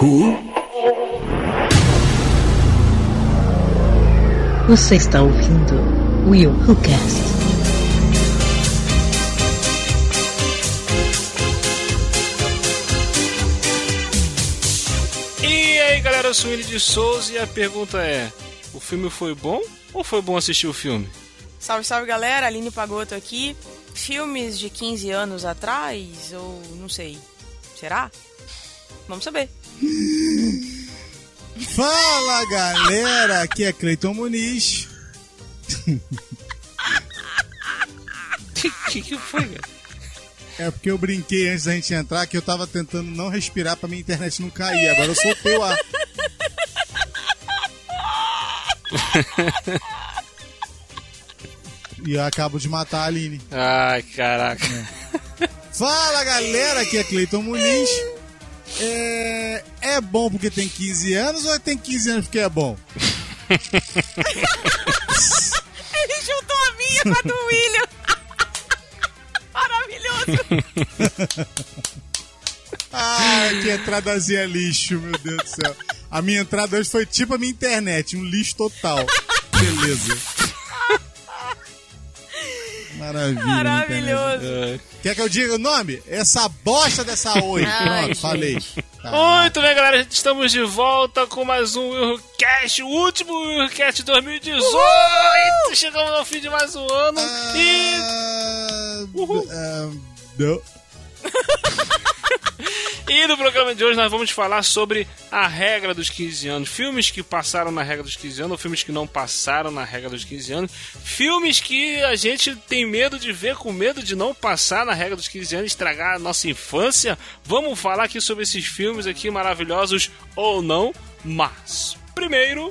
Who? Você está ouvindo Will Who Cast. E aí galera, eu sou o Willi de Souza e a pergunta é: o filme foi bom ou foi bom assistir o filme? Salve, salve galera, Aline Pagoto aqui. Filmes de 15 anos atrás, ou não sei, será? Vamos saber. Fala galera, aqui é Cleiton Muniz. Que que, que foi? É porque eu brinquei antes da gente entrar que eu tava tentando não respirar pra minha internet não cair. Agora eu soltei o ar. e eu acabo de matar a Aline. Ai, caraca. Fala galera, aqui é Cleiton Muniz. É... é bom porque tem 15 anos ou tem 15 anos porque é bom? Ele juntou a minha com a do William. Maravilhoso. Ah, que entradazinha lixo, meu Deus do céu. A minha entrada hoje foi tipo a minha internet, um lixo total. Beleza. Maravilha. Maravilhoso. Quer que eu diga o nome? Essa bosta dessa oi. Pronto, falei. Tá. Muito bem, galera, estamos de volta com mais um WilhoCast, o último WilhoCast 2018. Chegamos ao fim de mais um ano e Ah, Uhul. ah, não. E no programa de hoje nós vamos falar sobre a regra dos 15 anos. Filmes que passaram na regra dos 15 anos ou filmes que não passaram na regra dos 15 anos. Filmes que a gente tem medo de ver, com medo de não passar na regra dos 15 anos, estragar a nossa infância. Vamos falar aqui sobre esses filmes aqui maravilhosos ou não. Mas, primeiro...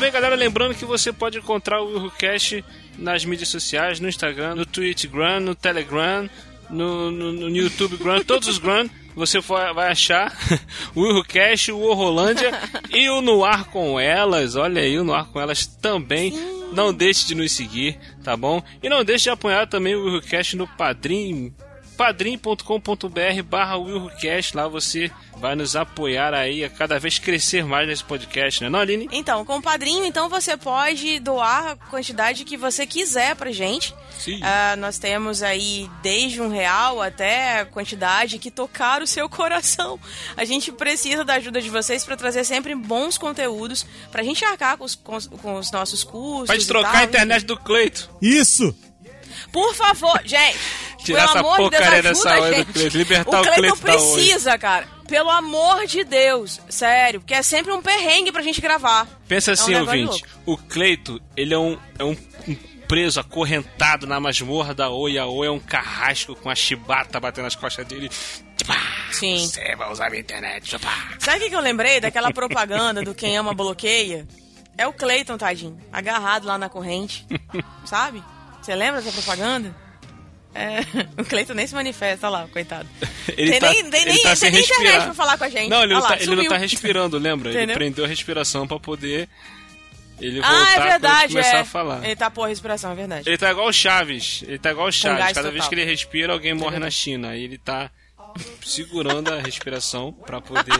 Muito bem, galera. Lembrando que você pode encontrar o WilhoCast nas mídias sociais, no Instagram, no Twitchgram, no Telegram, no, no, no YouTube Gram, todos os Gram. Você vai achar o WilhoCast, o Horrolândia e o No Ar com Elas. Olha aí, o No Ar com Elas também. Não deixe de nos seguir, tá bom? E não deixe de apoiar também o WilhoCast no Padrim padrim.com.br barra WilhoCast. Lá você vai nos apoiar aí a cada vez crescer mais nesse podcast, né não, Aline? Então, com o padrinho, então você pode doar a quantidade que você quiser pra gente. Sim. Ah, nós temos aí desde um real até a quantidade que tocar o seu coração. A gente precisa da ajuda de vocês pra trazer sempre bons conteúdos, pra gente arcar com os, com com os nossos custos. Pode e trocar tal, a internet do Cleito. Isso! Por favor, gente. Tirar pelo essa amor de Deus, porcaria ajuda dessa a gente. Cleiton, libertar o Cleiton Cleiton da oi. precisa, cara. Pelo amor de Deus. Sério. Porque é sempre um perrengue pra gente gravar. Pensa assim, É um negócio ouvinte. O Cleito, ele é um, é um, preso acorrentado na masmorra da Oi. A Oi é um carrasco com a chibata batendo nas costas dele. Sim. Você vai usar minha internet. Sabe o que, que eu lembrei daquela propaganda do Quem Ama Bloqueia? É o Cleiton, tadinho. Agarrado lá na corrente. Sabe? Você lembra dessa propaganda? É, o Cleiton nem se manifesta, olha lá, coitado. Ele tem tá- nem, tem ele nem, tá tem nem internet pra falar com a gente. Não, ele, Olha não, lá, tá, ele não tá respirando, lembra? Ele Entendeu? prendeu a respiração pra poder ele voltar Ah, é ele verdade, começar é. a falar. Ele tapou a respiração, é verdade. Ele tá igual o Chaves. Ele tá igual o Chaves. Cada vez total. que ele respira, alguém morre na China. Aí ele tá segurando a respiração pra poder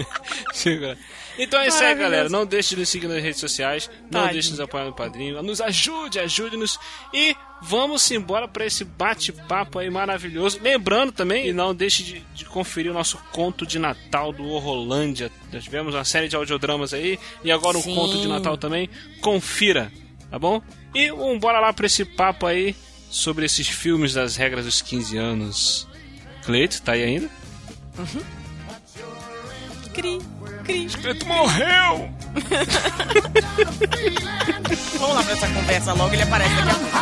segurar. Então é isso aí, galera. Não deixe de nos seguir nas redes sociais. Não Tadinho. deixe de nos apoiar no padrinho. Nos ajude, ajude-nos. E vamos embora pra esse bate-papo aí maravilhoso. Lembrando também, e não deixe de, de conferir o nosso conto de Natal do Horrolândia. Nós tivemos uma série de audiodramas aí. E agora um Sim. conto de Natal também. Confira tá bom? E vamos bora lá pra esse papo aí sobre esses filmes das regras dos 15 anos. Cleito, tá aí ainda? Cri, cri. Cleito morreu! Vamos lá pra essa conversa logo, ele aparece daqui a pouco.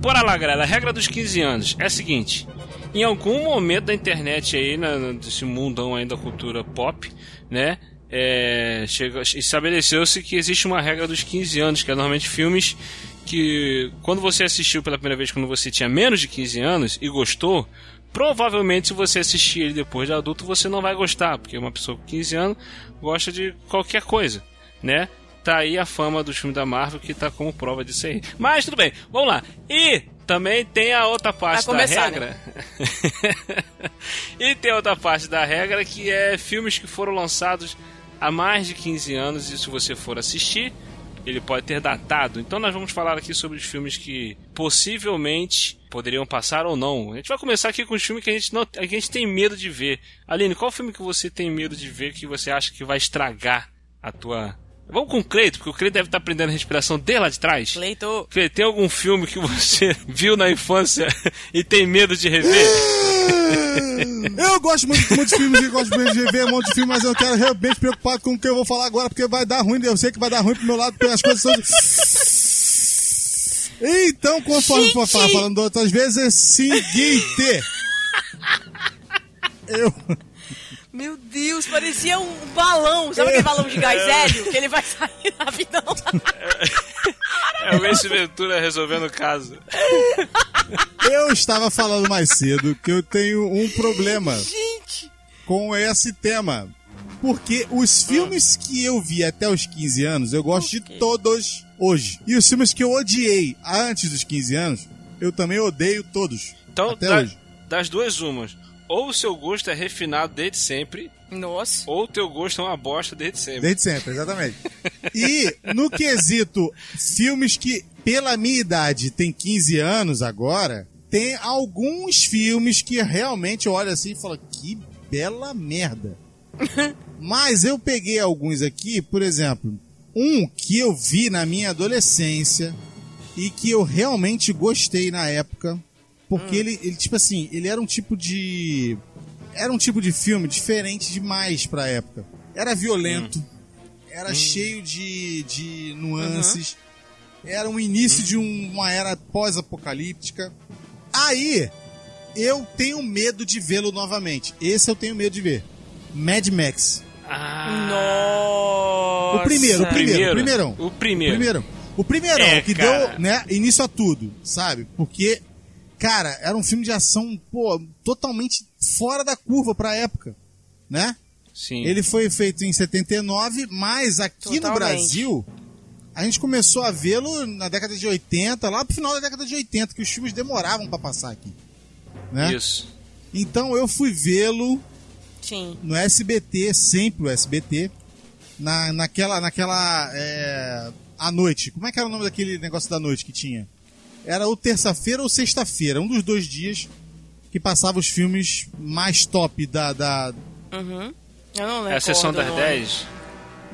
Bora lá, galera. A regra dos 15 anos é a seguinte: em algum momento da internet aí, na, desse mundão aí da cultura pop, né? É, estabeleceu-se que existe uma regra dos 15 anos, que é normalmente filmes que quando você assistiu pela primeira vez quando você tinha menos de 15 anos e gostou, provavelmente se você assistir ele depois de adulto você não vai gostar, porque uma pessoa com 15 anos gosta de qualquer coisa, né? Tá aí a fama dos filmes da Marvel que tá como prova disso aí. Mas tudo bem, vamos lá. E também tem a outra parte começar, da regra. e tem outra parte da regra que é filmes que foram lançados há mais de 15 anos e se você for assistir, ele pode ter datado. Então nós vamos falar aqui sobre os filmes que possivelmente poderiam passar ou não. A gente vai começar aqui com os filmes que a gente não, a gente tem medo de ver. Aline, qual filme que você tem medo de ver que você acha que vai estragar a tua Vamos com o Cleito, porque o Cleito deve estar aprendendo a respiração desde lá de trás. Cleito. Cleito, tem algum filme que você viu na infância e tem medo de rever? Eu gosto muito, muito de filmes e gosto muito de rever um monte de filmes, mas eu quero realmente preocupado com o que eu vou falar agora, porque vai dar ruim, eu sei que vai dar ruim pro meu lado, porque as coisas são. Então, conforme for falar, falando outras vezes, é o seguinte. Eu. Meu Deus, parecia um balão. Sabe aquele balão de gás hélio? Que ele vai sair na vida. É o Ace Ventura resolvendo o caso. Eu estava falando mais cedo que eu tenho um problema Gente. com esse tema. Porque os filmes que eu vi até os 15 anos, eu gosto de todos hoje. E os filmes que eu odiei antes dos 15 anos, eu também odeio todos. Então, até da- hoje. das duas umas. Ou o seu gosto é refinado desde sempre, Nossa. ou o teu gosto é uma bosta desde sempre. Desde sempre, exatamente. E no quesito filmes que, pela minha idade, tem 15 anos agora, tem alguns filmes que realmente eu olho assim e falo, que bela merda. Mas eu peguei alguns aqui, por exemplo, um que eu vi na minha adolescência e que eu realmente gostei na época, porque ele, ele, tipo assim, ele era um tipo de. Era um tipo de filme diferente demais pra época. Era violento, era cheio de, de nuances, era um início de um- uma era pós-apocalíptica. Aí, eu tenho medo de vê-lo novamente. Esse eu tenho medo de ver. Mad Max. Ah, Nossa. O primeiro, o primeiro, o primeirão. O primeiro. Primeiro. O primeirão, É, que cara. deu né, início a tudo, sabe? Porque, cara, era um filme de ação, pô, totalmente fora da curva pra época, né? Sim. Ele foi feito em 79, mas aqui no Totalmente. Brasil, a gente começou a vê-lo na década de 80, lá pro final da década de 80, que os filmes demoravam pra passar aqui. Né? Isso. Então eu fui vê-lo no SBT, sempre o SBT, na, naquela, naquela, é, à noite. Como é que era o nome daquele negócio da noite que tinha? Era ou terça-feira ou sexta-feira, um dos dois dias que passava os filmes mais top da, da... Uhum. Eu não lembro. É a sessão das 10?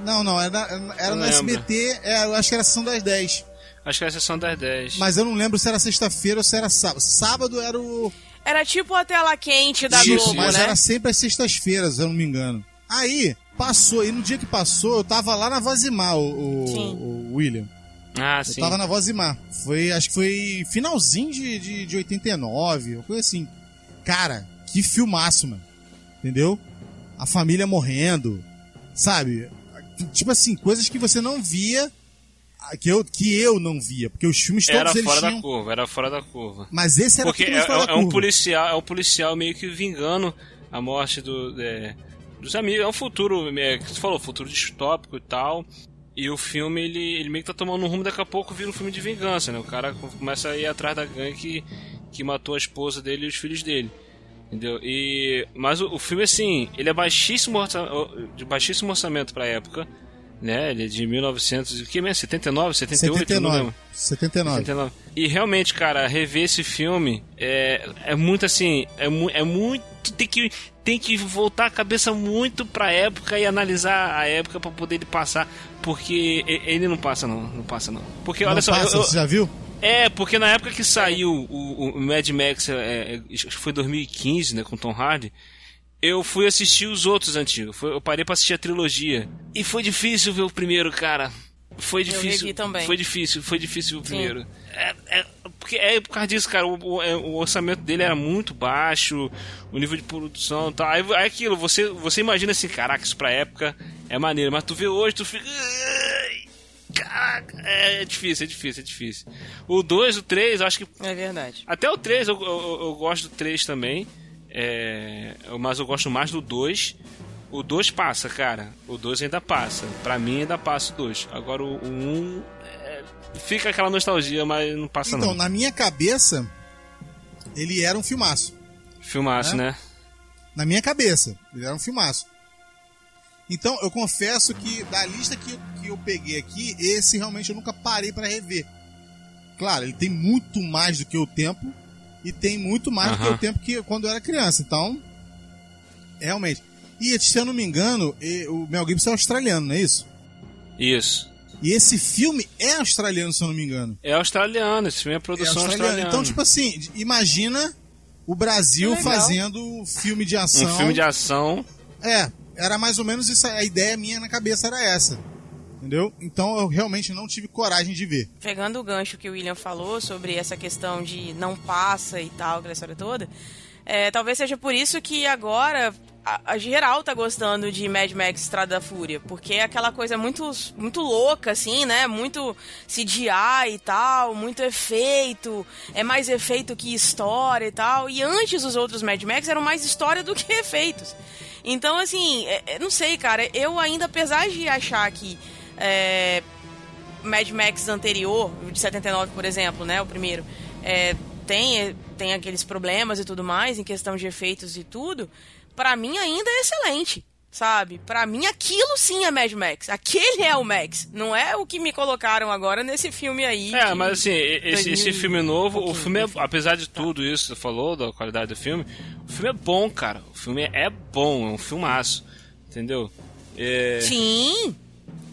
Não, não, era, era no lembro. SBT, é, eu acho que era a sessão das 10. Acho que é a sessão das 10. Mas eu não lembro se era sexta-feira ou se era sábado. Sábado era o... Era tipo a tela quente da Isso, Globo, mas né? era sempre às sextas-feiras, se eu não me engano. Aí, passou, e no dia que passou, eu tava lá na Vozimar, o, o, Sim. o William. Ah, Eu sim. tava na Vozimar. Foi, acho que foi finalzinho de, de, de 89, uma coisa assim. Cara, que filmaço, mano. Entendeu? A família morrendo, sabe? Tipo assim, coisas que você não via, que eu, que eu não via, porque os filmes todos Era eles fora tinham... da curva, era fora da curva. Mas esse era Porque é, é- é um policial, é um policial meio que vingando a morte do, é, dos amigos. É um futuro, é, que você falou, futuro distópico e tal. E o filme, ele, ele meio que tá tomando um rumo, daqui a pouco vira um filme de vingança, né? O cara começa a ir atrás da gangue que, que matou a esposa dele e os filhos dele. Entendeu? E, mas o, o filme, assim, ele é baixíssimo, de baixíssimo orçamento pra época, né? Ele é de 1900, o que mesmo? 79, 78? Eu não 79. lembro. 79. 79. E realmente, cara, rever esse filme é, é muito assim, é, mu é muito. Tem que, tem que voltar a cabeça muito pra época e analisar a época pra poder ele passar. Porque ele não passa, não. Não passa, não. Porque, olha Não só. passa, eu- eu- você já viu? é, porque na época que saiu o, o Mad Max, é, é, acho que foi 2015, né, com Tom Hardy, eu fui assistir os outros antigos. Foi- eu parei pra assistir a trilogia. E foi difícil ver o primeiro, cara. Foi difícil. também. Foi difícil, foi difícil o primeiro. É, é- porque é por causa disso, cara. O, o- é, o orçamento dele era muito baixo, o nível de produção e tal. Aí, aí aquilo, você, você imagina assim, caraca, isso pra época é maneiro. Mas tu vê hoje, tu fica. Caraca, é, é difícil, é difícil, é difícil. O 2, o 3, acho que. É verdade. Até o 3, eu, eu, eu gosto do 3 também. É, mas eu gosto mais do 2. O 2 passa, cara. O 2 ainda passa. Pra mim ainda passa o 2. Agora o 1 um, é, fica aquela nostalgia, mas não passa Então, não. na minha cabeça, ele era um filmaço. Filmaço, É? né? Na minha cabeça, ele era um filmaço. Então, eu confesso que da lista que, que eu peguei aqui, esse realmente eu nunca parei pra rever. Claro, ele tem muito mais do que o tempo e tem muito mais do que o tempo que quando eu era criança. Então, realmente. E se eu não me engano, o Mel Gibson é australiano, não é isso? Isso. E esse filme é australiano, se eu não me engano. É australiano, esse filme é É produção australiano. australiana. Então, tipo assim, imagina o Brasil fazendo filme de ação. um filme de ação. É, era mais ou menos isso. A ideia minha na cabeça era essa. Entendeu? Então eu realmente não tive coragem de ver. Pegando o gancho que o William falou sobre essa questão de não passa e tal, aquela história toda, é, talvez seja por isso que agora a, a geral tá gostando de Mad Max Estrada da Fúria, porque é aquela coisa muito, muito louca, assim, né? Muito CGI e tal, muito efeito, é mais efeito que história e tal. E antes os outros Mad Max eram mais história do que efeitos. Então, assim, é- é, não sei, cara, eu ainda, apesar de achar que. é, Mad Max anterior, de 79, por exemplo, né? O primeiro. é, tem, tem aqueles problemas e tudo mais, em questão de efeitos e tudo. Pra mim ainda é excelente. Sabe? Pra mim aquilo sim é Mad Max. Aquele é o Max. Não é o que me colocaram agora nesse filme aí. É, mas assim, esse, 2000 esse filme novo, o pouquinho, filme é, apesar de tudo isso que você falou, da qualidade do filme, o filme é bom, cara. O filme é bom, é um filmaço. Entendeu? É, Sim!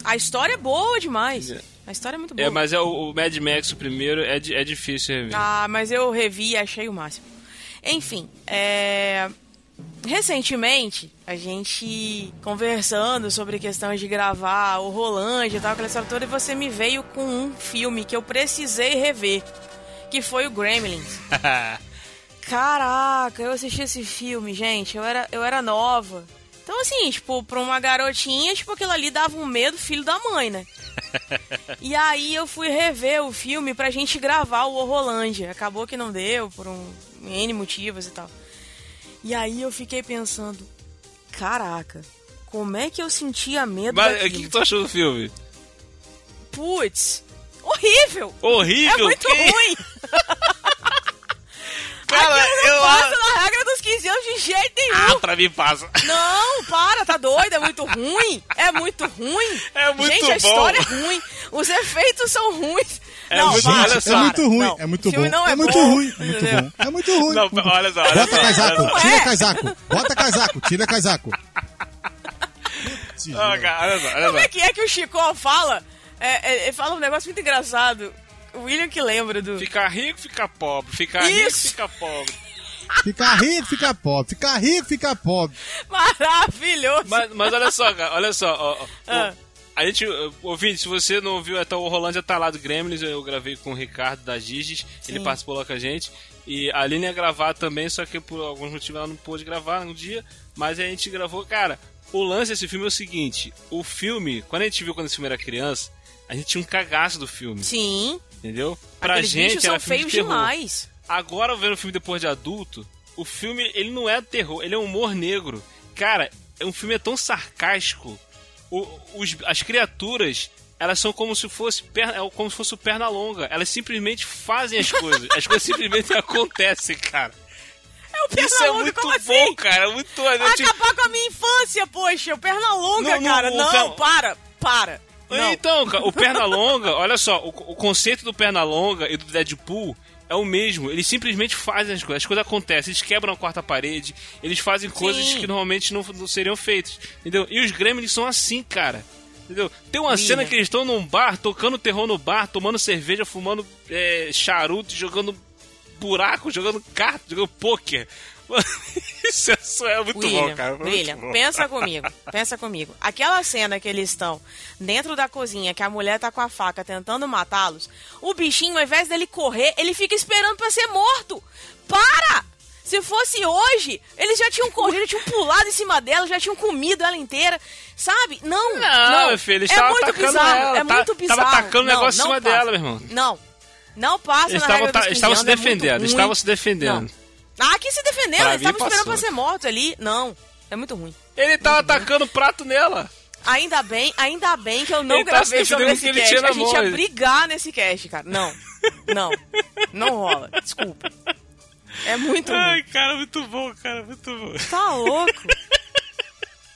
A história é boa demais. É. A história é muito boa. é, mas é o, o Mad Max, o primeiro, é, é difícil rever. Ah, mas eu revi e achei o máximo. Enfim, é... recentemente a gente conversando sobre questões de gravar o Rolândia e tal, aquela história toda, e você me veio com um filme que eu precisei rever, que foi o Gremlins. Caraca, eu assisti esse filme, gente, eu era, eu era nova. Então, assim, tipo, pra uma garotinha, tipo, aquilo ali dava um medo, filho da mãe, né? E aí eu fui rever o filme pra gente gravar o Horrorlândia. Acabou que não deu, por um N motivos e tal. E aí eu fiquei pensando, caraca, como é que eu sentia medo Mas o que, que tu achou do filme? Putz, horrível! Horrível! É muito que... ruim! Cara, Aquilo não eu passa na regra dos 15 anos de jeito nenhum! Ah, pra mim passa. Não, para, tá doido, é muito ruim. É muito ruim. É muito Gente, a bom. história é ruim. Os efeitos são ruins. É não, muito- para, olha Gente, só. é muito ruim, Não, é muito bom. Não é, é muito bom, ruim, é muito bom. É muito ruim. Não, olha só, olha Bota só. casaco, Não tira é. casaco. Bota casaco, tira casaco. Putz, Ah, cara, olha só, olha Como é que é que o Chico fala? É, é, ele fala um negócio muito engraçado. O William que lembra do... Ficar rico, ficar pobre. Ficar rico, ficar pobre. Ficar rico, ficar pobre. Ficar rico, ficar pobre. Maravilhoso. Mas, mas olha só, cara, olha só. ó, ó, Ah. A gente, ouvinte, se você não ouviu até o Rolândia tá lá do Gremlins, eu gravei com o Ricardo da Giges, ele participou lá com a gente. E a Aline ia gravar também, só que por alguns motivos ela não pôde gravar no dia, mas a gente gravou. Cara, o lance desse filme é o seguinte: o filme, quando a gente viu quando esse filme era criança, a gente tinha um cagaço do filme, Sim, entendeu? Pra aqueles gente bichos são filme feios de demais. Agora, vendo o filme depois de adulto, o filme, ele não é terror, ele é humor negro. Cara, é um filme é tão sarcástico. O- os- as criaturas, elas são como se fosse perna, é como se fosse perna longa. Elas simplesmente fazem as coisas. As coisas simplesmente acontecem, cara. É o perna Isso é muito como bom, assim? cara. Muito te- Acabar com a minha infância, poxa. O perna longa, Não, não, cara. Não, para, para. Não. Então, cara, o Pernalonga, olha só, o, o conceito do Pernalonga e do Deadpool é o mesmo. Eles simplesmente fazem as coisas, as coisas acontecem, eles quebram a quarta parede, eles fazem coisas Sim. que normalmente não, não seriam feitas, entendeu? E os Gremlins são assim, cara. Entendeu? Tem uma cena que eles estão num bar, tocando terror no bar, tomando cerveja, fumando é, charuto, jogando buraco, jogando carta, jogando pôquer. Isso é, é muito William, bom, cara. William, bom. pensa comigo, pensa comigo. Aquela cena que eles estão dentro da cozinha, que a mulher tá com a faca tentando matá-los, o bichinho, ao invés dele correr, ele fica esperando pra ser morto. Para! Se fosse hoje, eles já tinham corrido, já tinham pulado em cima dela, já tinham comido ela inteira, sabe? Não, Não, não. meu filho, eles é muito atacando bizarro, ela. é tá- muito bizarro. Tava atacando o negócio em cima passa. dela, meu irmão. Não, não passa Eles na estavam regra dos 15 estavam se é defendendo, eles ruim. estavam se defendendo. Não. Ah, que se defendendo, Pra eles estavam esperando pra ser morto ali. Não, é muito ruim. Ele tava atacando o prato nela. Ainda bem, ainda bem que eu não Ele tá gravei sobre defendendo esse cast. A gente mão, ia ele. brigar nesse cast, cara. Não, não, não rola. Desculpa. É muito ruim. cara, muito bom, cara, muito bom. Tá louco?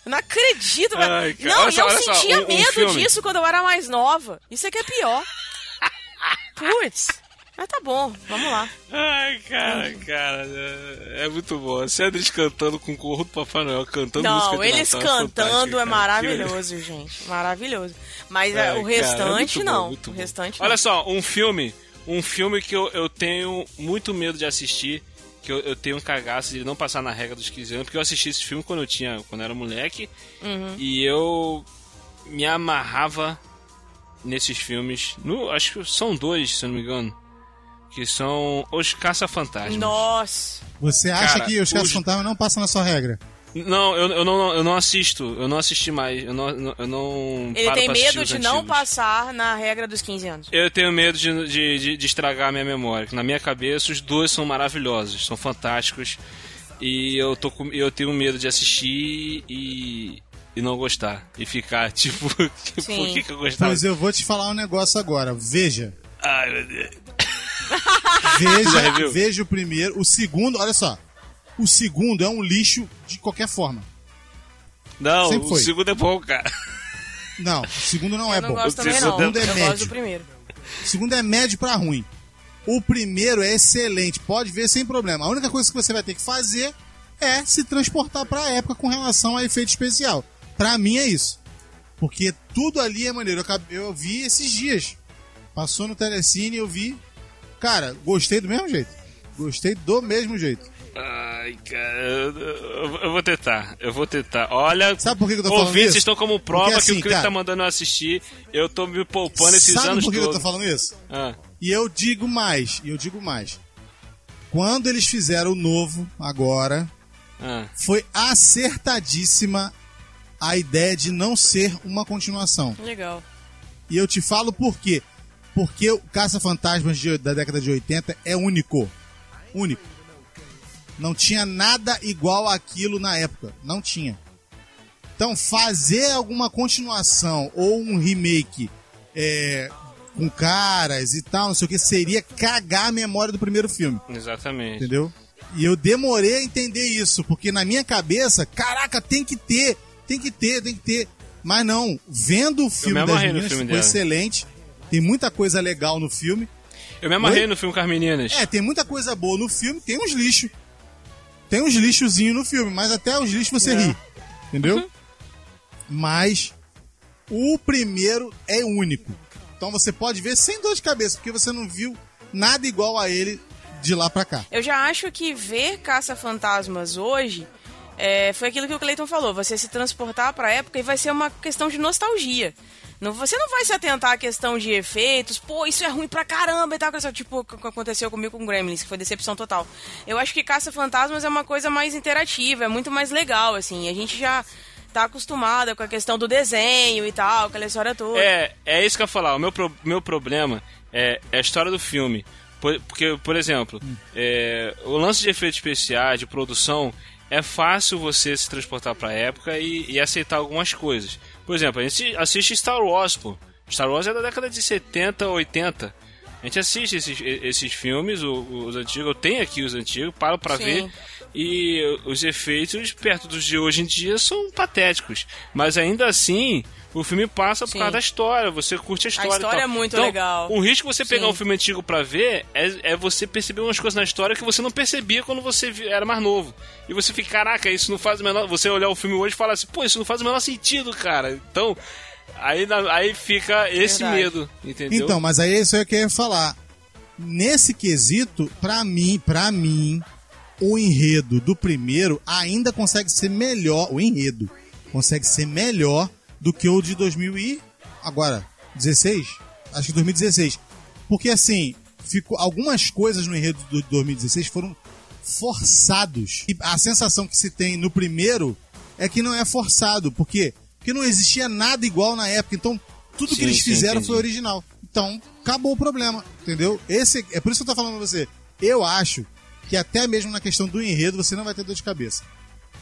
Eu não acredito. Ai, cara, Não, olha e eu olha só, sentia um- um medo filme. disso quando eu era mais nova. Isso é que é pior. Putz. Mas tá bom, vamos lá. Ai, cara, cara, é, é muito bom. A Cedric cantando com o corro do Papai Noel, cantando música Não, de eles Natal, é cantando é cara. maravilhoso, gente. Maravilhoso. Mas é, o cara, restante é muito bom, não. muito o bom. restante Olha não. só, um filme, um filme que eu, eu tenho muito medo de assistir, que eu, eu tenho um cagaço de não passar na regra dos 15 anos, porque eu assisti esse filme quando eu tinha, quando eu era moleque, Uhum. e eu me amarrava nesses filmes. No, acho que são dois, se eu não me engano, que são Os Caça-Fantasmas. Nossa. Você acha Cara, que os caras os- não passam na sua regra? Não, eu, eu não, eu não assisto, eu não assisti mais, eu não, eu não Ele tem medo de não passar na regra dos 15 anos. Eu tenho medo de, de, de- de estragar a minha memória. Na minha cabeça, os dois são maravilhosos, são fantásticos. E eu, tô com, eu tenho medo de assistir e, e não gostar. E ficar tipo, por Sim. que, que eu gostava? Pois eu vou te falar um negócio agora. Veja. Ai, meu Deus. Veja, veja o primeiro. O segundo, olha só. O segundo é um lixo de qualquer forma. Não, Sempre o foi. segundo é bom, cara. Não, o segundo não é eu não bom. gosto O também, não. segundo é eu gosto médio. do primeiro. O segundo é médio pra ruim. O primeiro é excelente, pode ver sem problema. A única coisa que você vai ter que fazer é se transportar pra época com relação a efeito especial. Pra mim é isso. Porque tudo ali é maneiro. Eu, acabei- eu vi esses dias. Passou no Telecine e eu vi. Cara, gostei do mesmo jeito. Gostei do mesmo jeito. Ai, cara, eu, vou tentar, eu vou tentar. Olha, Sabe por que eu tô falando ouvintes isso? estão como prova Porque, que assim, o Chris cara- tá mandando eu assistir. Eu tô me poupando esses Sabe anos por que que eu todos. tô falando isso? Ah, E eu digo mais, e eu digo mais. Quando eles fizeram o novo agora, ah. foi acertadíssima a ideia de não ser uma continuação. Legal. E eu te falo por quê. Porque o Caça-Fantasmas da década de 80 é único. Único. Não tinha nada igual àquilo na época. Não tinha. Então, fazer alguma continuação ou um remake é, com caras e tal, não sei o que, seria cagar a memória do primeiro filme. Exatamente. Entendeu? E eu demorei a entender isso, porque na minha cabeça, caraca, tem que ter, tem que ter, tem que ter. Mas não, vendo o filme das meninas, filme foi dela. excelente. Tem muita coisa legal no filme. Eu me amarrei Oi? no filme com as meninas. É, tem muita coisa boa no filme, tem uns lixos. Tem uns lixozinhos no filme, mas até os lixos você É. ri. Entendeu? Mas o primeiro é único. Então você pode ver sem dor de cabeça, porque você não viu nada igual a ele de lá pra cá. Eu já acho que ver Caça-Fantasmas hoje é, foi aquilo que o Cleiton falou. Você se transportar pra época e vai ser uma questão de nostalgia. Não, você não vai se atentar à questão de efeitos, pô, isso é ruim pra caramba e tal, coisa, tipo o que aconteceu comigo com Gremlins, que foi decepção total. Eu acho que Caça-Fantasmas é uma coisa mais interativa, é muito mais legal, assim. A gente já tá acostumada com a questão do desenho e tal, aquela história toda. É, é isso que eu ia falar. O meu, pro- meu problema é, é a história do filme. Por- Porque, por exemplo, é, o lance de efeitos especiais, de produção, é fácil você se transportar pra época e, e aceitar algumas coisas. Por exemplo, a gente assiste Star Wars, pô. Star Wars é da década de 70, 80. A gente assiste esses, esses filmes, o- os antigos, eu tenho aqui os antigos, paro pra Sim. ver. E os efeitos, perto dos de hoje em dia, são patéticos. Mas ainda assim, o filme passa por Sim. causa da história, você curte a história. e história tal. é muito Então, legal. O risco de você pegar Sim. um filme antigo pra ver é, é você perceber umas coisas na história que você não percebia quando você era mais novo. E você fica, caraca, isso não faz o menor. Você olhar o filme hoje e falar assim, pô, isso não faz o menor sentido, cara. Então, aí, aí fica esse Verdade. medo, entendeu? Então, mas aí é isso aí que eu ia falar. Nesse quesito, pra mim, pra mim, o enredo do primeiro ainda consegue ser melhor, o enredo consegue ser melhor do que o de 2000 e agora 16, acho que 2016. Porque assim, ficou algumas coisas no enredo do 2016 foram forçados. E a sensação que se tem no primeiro é que não é forçado, porque porque não existia nada igual na época. Então, tudo Sim, que eles sim, fizeram entendi. foi original. Então, acabou o problema, entendeu? Esse é por isso que eu tô falando pra você. Eu acho que até mesmo na questão do enredo você não vai ter dor de cabeça.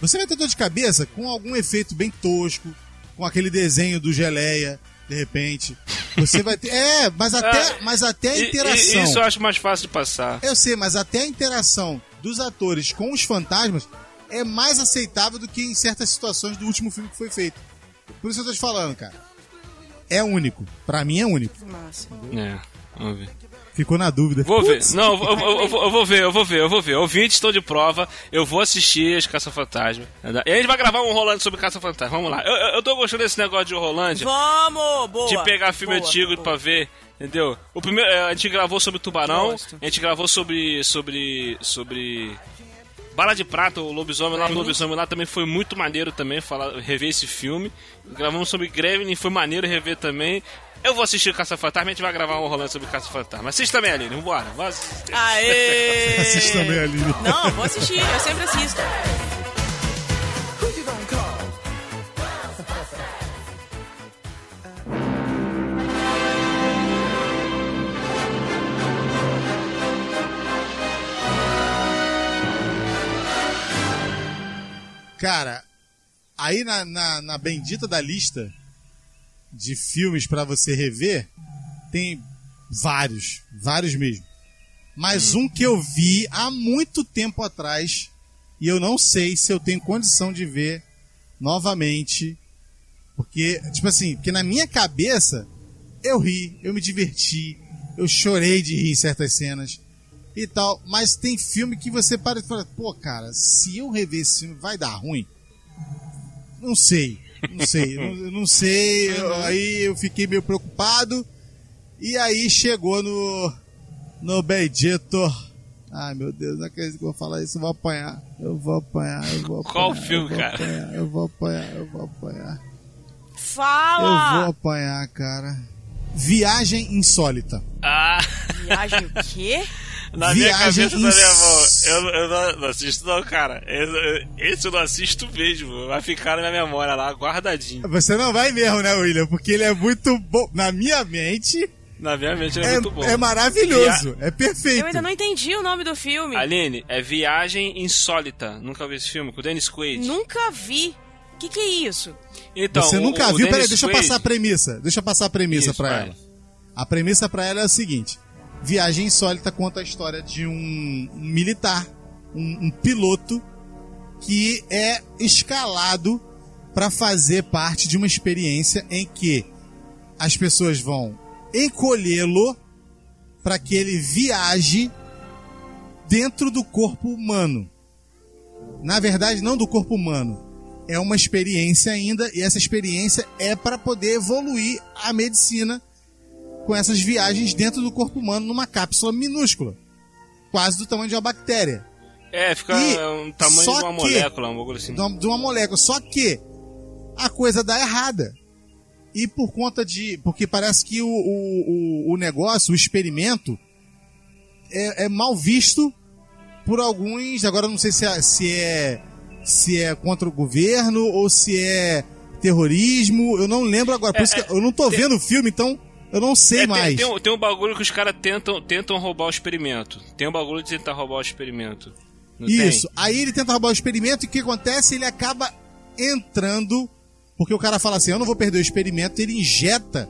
Você vai ter dor de cabeça com algum efeito bem tosco, com aquele desenho do geleia, de repente. Você vai ter. É, mas até, Ah, mas até a interação. isso eu acho mais fácil de passar. Eu sei, mas até a interação dos atores com os fantasmas é mais aceitável do que em certas situações do último filme que foi feito. Por isso eu tô te falando, cara. É único. Pra mim é único. Massa. É, vamos ver. Ficou na dúvida. Vou ver. Putz, Não, eu, eu- eu vou- eu vou ver, eu vou ver, eu vou ver. Ouvintes, estou de prova. Eu vou assistir as Caça-Fantasma. E a gente vai gravar um Rolando sobre Caça-Fantasma. Vamos lá. Eu, eu- eu tô gostando desse negócio de Rolândia. Vamos! Boa! de pegar filme boa, antigo boa. pra ver, entendeu? O primeiro, eh, a gente gravou sobre Tubarão, Gosto. a gente gravou sobre sobre sobre Bala de Prata, o lobisomem lá, o lobisomem lá também foi muito maneiro também falar, rever esse filme. Gravamos sobre Gremlin, foi maneiro rever também. Eu vou assistir Caça Fantasma, a gente vai gravar um rolando sobre Caça Fantasma. Assiste também, Aline, vambora. Vamos assistir. Aê! Assiste também, Aline. Não, vou assistir, eu sempre assisto. Cara, aí na, na, na bendita da lista de filmes pra você rever, tem vários, vários mesmo. Mas um que eu vi há muito tempo atrás e eu não sei se eu tenho condição de ver novamente. Porque, tipo assim, porque na minha cabeça eu ri, eu me diverti, eu chorei de rir em certas cenas e tal. Mas tem filme que você para e fala, pô, cara, se eu rever esse filme vai dar ruim? Não sei, não sei, não, eu não sei. eu- aí eu fiquei meio preocupado. E aí chegou no. No Bendito. Ai meu Deus, não acredito que eu vou falar isso, eu vou apanhar. Eu vou apanhar, eu vou apanhar. Qual eu filme, vou cara? Apanhar, eu vou apanhar, eu vou apanhar. Eu Fala! vou apanhar, cara. Viagem insólita. Ah, Viagem o quê? Na minha Viagem cabeça da minha ins- mão. Eu, eu não, não assisto não, cara. Eu- eu- esse eu não assisto mesmo. Vai ficar na minha memória lá, guardadinho. Você não vai mesmo, né, William? Porque ele é muito bom. Na minha mente, Na minha mente ele é, é, muito bom. é maravilhoso. É perfeito. Eu ainda não entendi o nome do filme. Aline, é Viagem Insólita. Nunca vi esse filme com o Dennis Quaid. Nunca vi. O que, que é isso? Então, Você o- nunca o viu? Peraí, Dennis deixa eu Quaid- passar a premissa. Deixa eu passar a premissa Isso, pra vai. ela. A premissa pra ela é a seguinte: Viagem Insólita conta a história de um, militar, um, um piloto que é escalado pra fazer parte de uma experiência em que as pessoas vão encolhê-lo para que ele viaje dentro do corpo humano. Na verdade, não do corpo humano. É uma experiência ainda, e essa experiência é para poder evoluir a medicina com essas viagens dentro do corpo humano numa cápsula minúscula, quase do tamanho de uma bactéria, É, fica E um tamanho de uma que- molécula, um bagulho assim. de uma, de uma molécula. Só que a coisa dá errada. E por conta de. Porque parece que o, o, o- negócio, o experimento, é, é mal visto por alguns. Agora não sei se é, se é. Se é contra o governo ou se é terrorismo. Eu não lembro agora. Por É, isso que eu não tô vendo o filme, então eu não sei É, tem, mais. tem um, tem um bagulho que os caras tentam, tentam roubar o experimento. Tem um bagulho de tentar roubar o experimento. Não Isso. Tem? Aí ele tenta roubar o experimento e o que acontece? Ele acaba entrando. Porque o cara fala assim: eu não vou perder o experimento. Ele injeta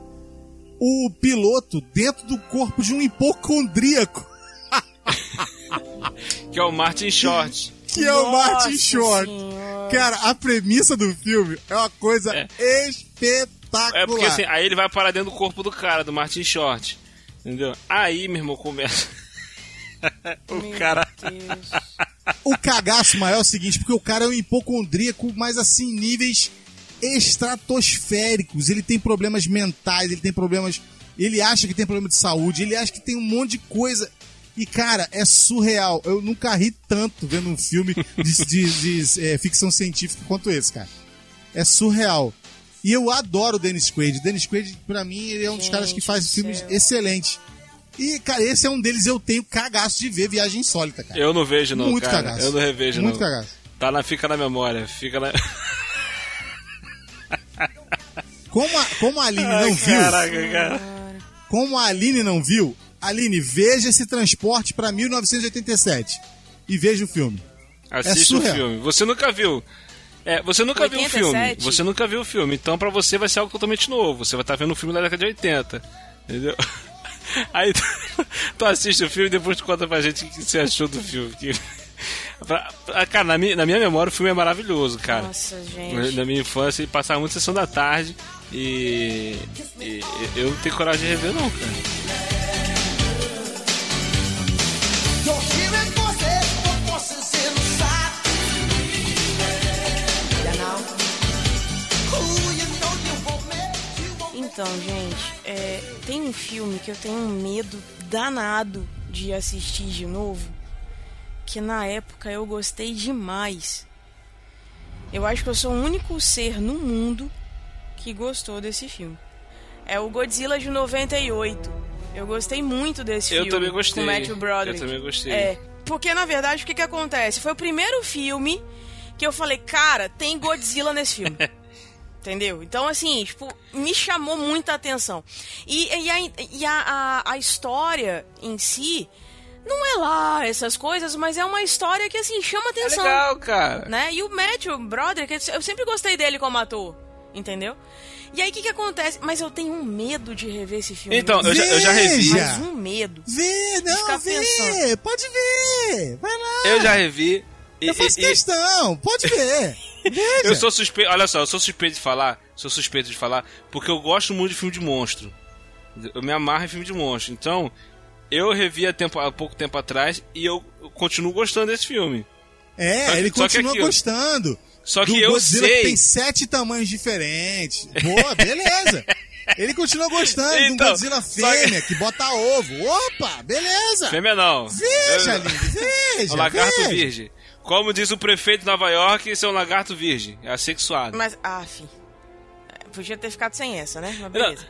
o piloto dentro do corpo de um hipocondríaco, Que é o Martin Short. que é o Nossa Martin Short. Senhora. Cara, a premissa do filme é uma coisa É. espetacular. É porque assim, aí ele vai parar dentro do corpo do cara, do Martin Short. Entendeu? Aí, meu irmão, começa. o Meu cara. Deus. O cagaço maior é o seguinte, porque o cara é um hipocondríaco, mas assim, níveis estratosféricos. Ele tem problemas mentais, ele tem problemas. Ele acha que tem problema de saúde, ele acha que tem um monte de coisa. E, cara, é surreal. Eu nunca ri tanto vendo um filme de, de- de, é, ficção científica quanto esse, cara. É surreal. E eu adoro o Dennis Quaid. O Dennis Quaid, pra mim, ele é um dos Gente caras que faz filmes céu. excelentes. E, cara, esse é um deles, eu tenho cagaço de ver Viagem Insólita, cara. Eu não vejo, não, Muito cara. cagaço. Eu não revejo, Muito não. cagaço. Tá na, fica na memória, fica na... Como a, como a Aline Ai, não viu, Caraca, cara. como a Aline não viu, Aline, veja esse transporte pra 1987 e veja o filme. Assista o surreal. filme. Você nunca viu. É, você nunca viu o filme. 87? Você nunca viu o filme. Então pra você vai ser algo totalmente novo. Você vai estar vendo um filme da década de 80. Entendeu? Aí tu, tu assiste o filme e depois tu conta pra gente o que você achou do filme. Que- Pra- pra- cara, na minha, na minha memória o filme é maravilhoso, cara. Nossa, gente. Na minha infância, ele passava muito sessão da tarde e, e eu não tenho coragem de rever, não, cara. Então, gente, é, tem um filme que eu tenho um medo danado de assistir de novo, que na época eu gostei demais. Eu acho que eu sou o único ser no mundo que gostou desse filme. É o Godzilla de 98. Eu gostei muito desse Eu filme. também gostei. Com Matthew Broderick. Eu também gostei. É, porque na verdade o que que acontece? Foi o primeiro filme que eu falei, cara, tem Godzilla nesse filme. Entendeu? Então, assim, tipo, me chamou muita atenção. E, e, a, e a, a, a história em si não é lá essas coisas, mas é uma história que, assim, chama É atenção. legal, cara. Né? E o Matthew Broderick, eu sempre gostei dele como ator. Entendeu? E aí, o que que acontece? Mas eu tenho um medo de rever esse filme. Então, eu já, eu já revi. Mas um medo. Vê, não, vê, pensando. pode ver, vai lá. Eu já revi. E, Eu faço e- e- questão, pode ver. Veja. eu sou suspeito. Olha só, eu sou suspeito de falar. Sou suspeito de falar. Porque eu gosto muito de filme de monstro. Eu me amarro em filme de monstro. Então, eu revi há, tempo, há pouco tempo atrás e eu continuo gostando desse filme. É, Só que- ele só que continua aquilo- gostando. Só que Do eu Godzilla que sei. tem sete tamanhos diferentes. Boa, beleza. Ele continua gostando de um Então, Godzilla só que- fêmea que bota ovo. Opa, beleza. Fêmea não. Veja, Eu- Lindo, veja. O lagarto veja. virgem. Como diz o prefeito de Nova York, esse é um lagarto virgem. É assexuado. Mas, ah, fi. É, Podia ter ficado sem essa, né? Mas Não, beleza.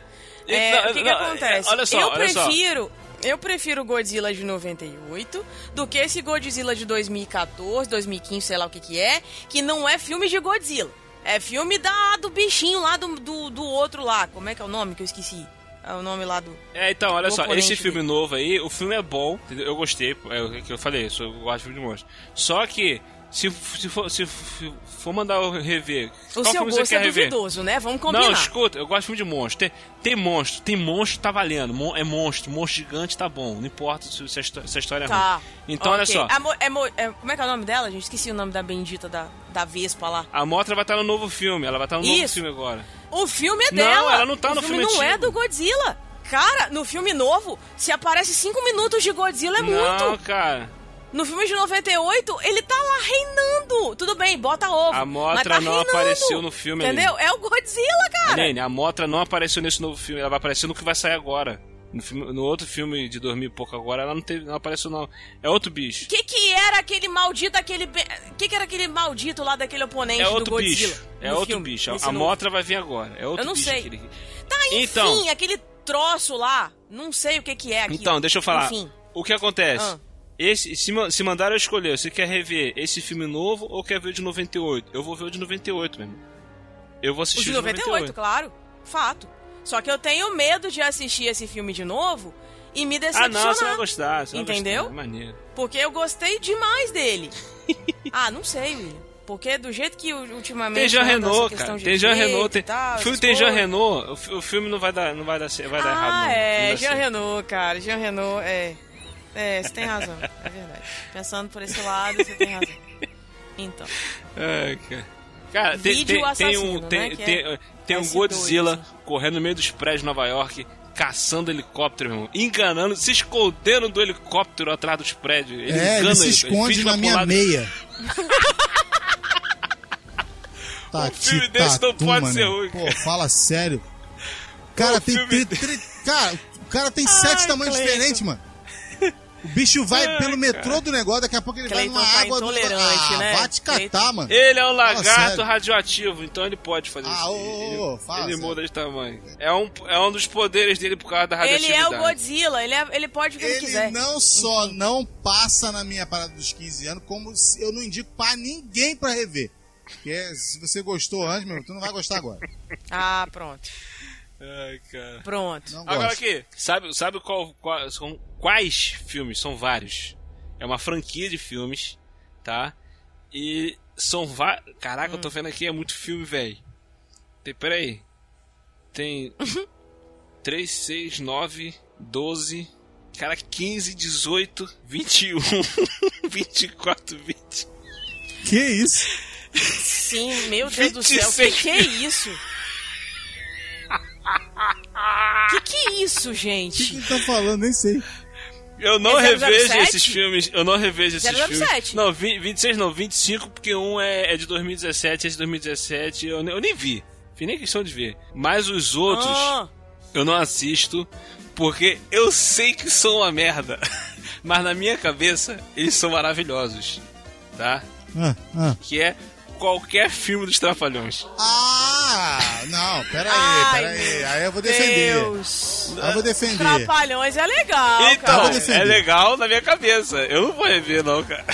e- É, não, o que, que não, acontece? é, olha só, eu olha só. prefiro. Eu prefiro o Godzilla de 98 do que esse Godzilla de 2014, 2015, sei lá o que que é, que não é filme de Godzilla. É filme da, do bichinho lá, do, do, do outro lá. Como é que é o nome que eu esqueci? É o nome lá do... É, então, olha só, esse filme dele. novo aí, o filme é bom, entendeu? eu gostei, é o que eu falei, eu gosto de filme de monstro. Só que, se, se, for, se for mandar eu rever, O qual seu filme você gosto quer é rever? duvidoso, né? Vamos combinar. Não, escuta, eu gosto de filme de monstro. Tem, tem monstro, tem monstro, tá valendo. Mon- É monstro, monstro gigante tá bom. Não importa se, se a, se a história é Tá. ruim. Então, olha Ok. só. É é- como é que é o nome dela, gente? Esqueci o nome da bendita da, da Vespa lá. A Motra vai estar no novo filme, ela vai estar no novo Isso. filme agora. O filme é Não, dela. ela não tá o no filme. filme não é do Godzilla. Cara, no filme novo, se aparece 5 minutos de Godzilla é Não, muito. cara. No filme de 98, ele tá lá reinando. Tudo bem, bota ovo. A Mothra mas tá não reinando. apareceu no filme, Entendeu? É o Godzilla, cara. Nene, a Motra não apareceu nesse novo filme, ela vai aparecer no que vai sair agora. No, filme- no outro filme de dormir pouco agora, ela não, teve, não apareceu não. É outro bicho. O que que era aquele maldito, aquele... O que que era aquele maldito lá daquele oponente É do outro Godzilla? bicho. É outro filme, bicho. A novo? Motra vai vir agora. É outro Eu não bicho. sei. aquele- Tá, enfim, Então- aquele troço lá. Não sei o que que é aquilo. Então, deixa eu falar. Enfim. O que acontece? Ah. Esse, se, se mandaram eu escolher, você quer rever esse filme novo ou quer ver o de 98? Eu vou ver o de 98 mesmo. Eu vou O assistir de 98, claro. Fato. Só que eu tenho medo de assistir esse filme de novo e me Ah, decepcionar. não, você vai gostar. Você vai Entendeu? gostar, é. Porque eu gostei demais dele. ah, não sei, William. Porque do jeito que ultimamente. Tem Jean anda essa Renault, cara. Tem Jean Renault. Tem... tal, o filme tem Jean. Renault. O, fi- o filme não vai dar, não vai dar, vai dar errado, Ah, é. Não Jean certo. Renault, cara. Jean Renault, é. É, você tem razão. É verdade. Pensando por esse lado, você tem razão. Então. Ai, cara. Cara, tem, tem, tem um, né, tem, é tem um S2, Godzilla correndo no meio dos prédios de Nova York, caçando helicóptero, meu irmão. Enganando, se escondendo do helicóptero atrás dos prédios. Ele É, engana ele se ele esconde finge na minha pular- meia. Tá, Um filme desse não pode ser ruim, Pô, fala sério. Cara, Um tem. filme tri- tri- cara, o cara tem sete tamanhos diferentes, mano. O bicho vai Ai, pelo metrô do negócio, daqui a pouco ele vai Cleiton numa tá água do... ah, né? vai te catar, Cleiton- mano. Ele é um lagarto radioativo, então ele pode fazer Ah, isso. ô, ô, ô, ele ele muda de tamanho. É um, é um dos poderes dele por causa da Ele radioatividade. é o Godzilla, ele, é- ele pode o que ele, Ele quiser. não só não passa na minha parada dos 15 anos, como se- eu não indico pra ninguém pra rever. Porque se você gostou antes, meu, tu não vai gostar agora. Ah, pronto. Ai, cara. Pronto. Agora aqui, sabe, sabe qual, qual- são quais filmes? São vários. É uma franquia de filmes, tá? E são vários. Caraca, eu tô vendo aqui, é muito filme, velho. Tem, peraí. Tem 3, 6, 9, 12. Cara, 15, 18, 21, 24, 20. Que isso? Sim, meu Deus do céu. 26. Que que é isso? Que que é isso, O que gente? que estão falando? Nem sei. Eu não É revejo 007? esses filmes. Eu não revejo esses 007. filmes. Não, vi- 26 não, 25, porque um é, é de 2017, esse de 2017 eu, eu nem vi. Fiz nem questão de ver. Mas os outros Ah, eu não assisto porque eu sei que são uma merda. Mas na minha cabeça eles são maravilhosos. Tá? Ah, ah. Que é qualquer filme dos Trapalhões. Ah, não, pera aí, Ai, pera aí. eu vou defender. Deus. Aí eu vou defender. Trapalhões é legal, então, vou cara. defender. é legal na minha cabeça. Eu não vou rever, não, cara.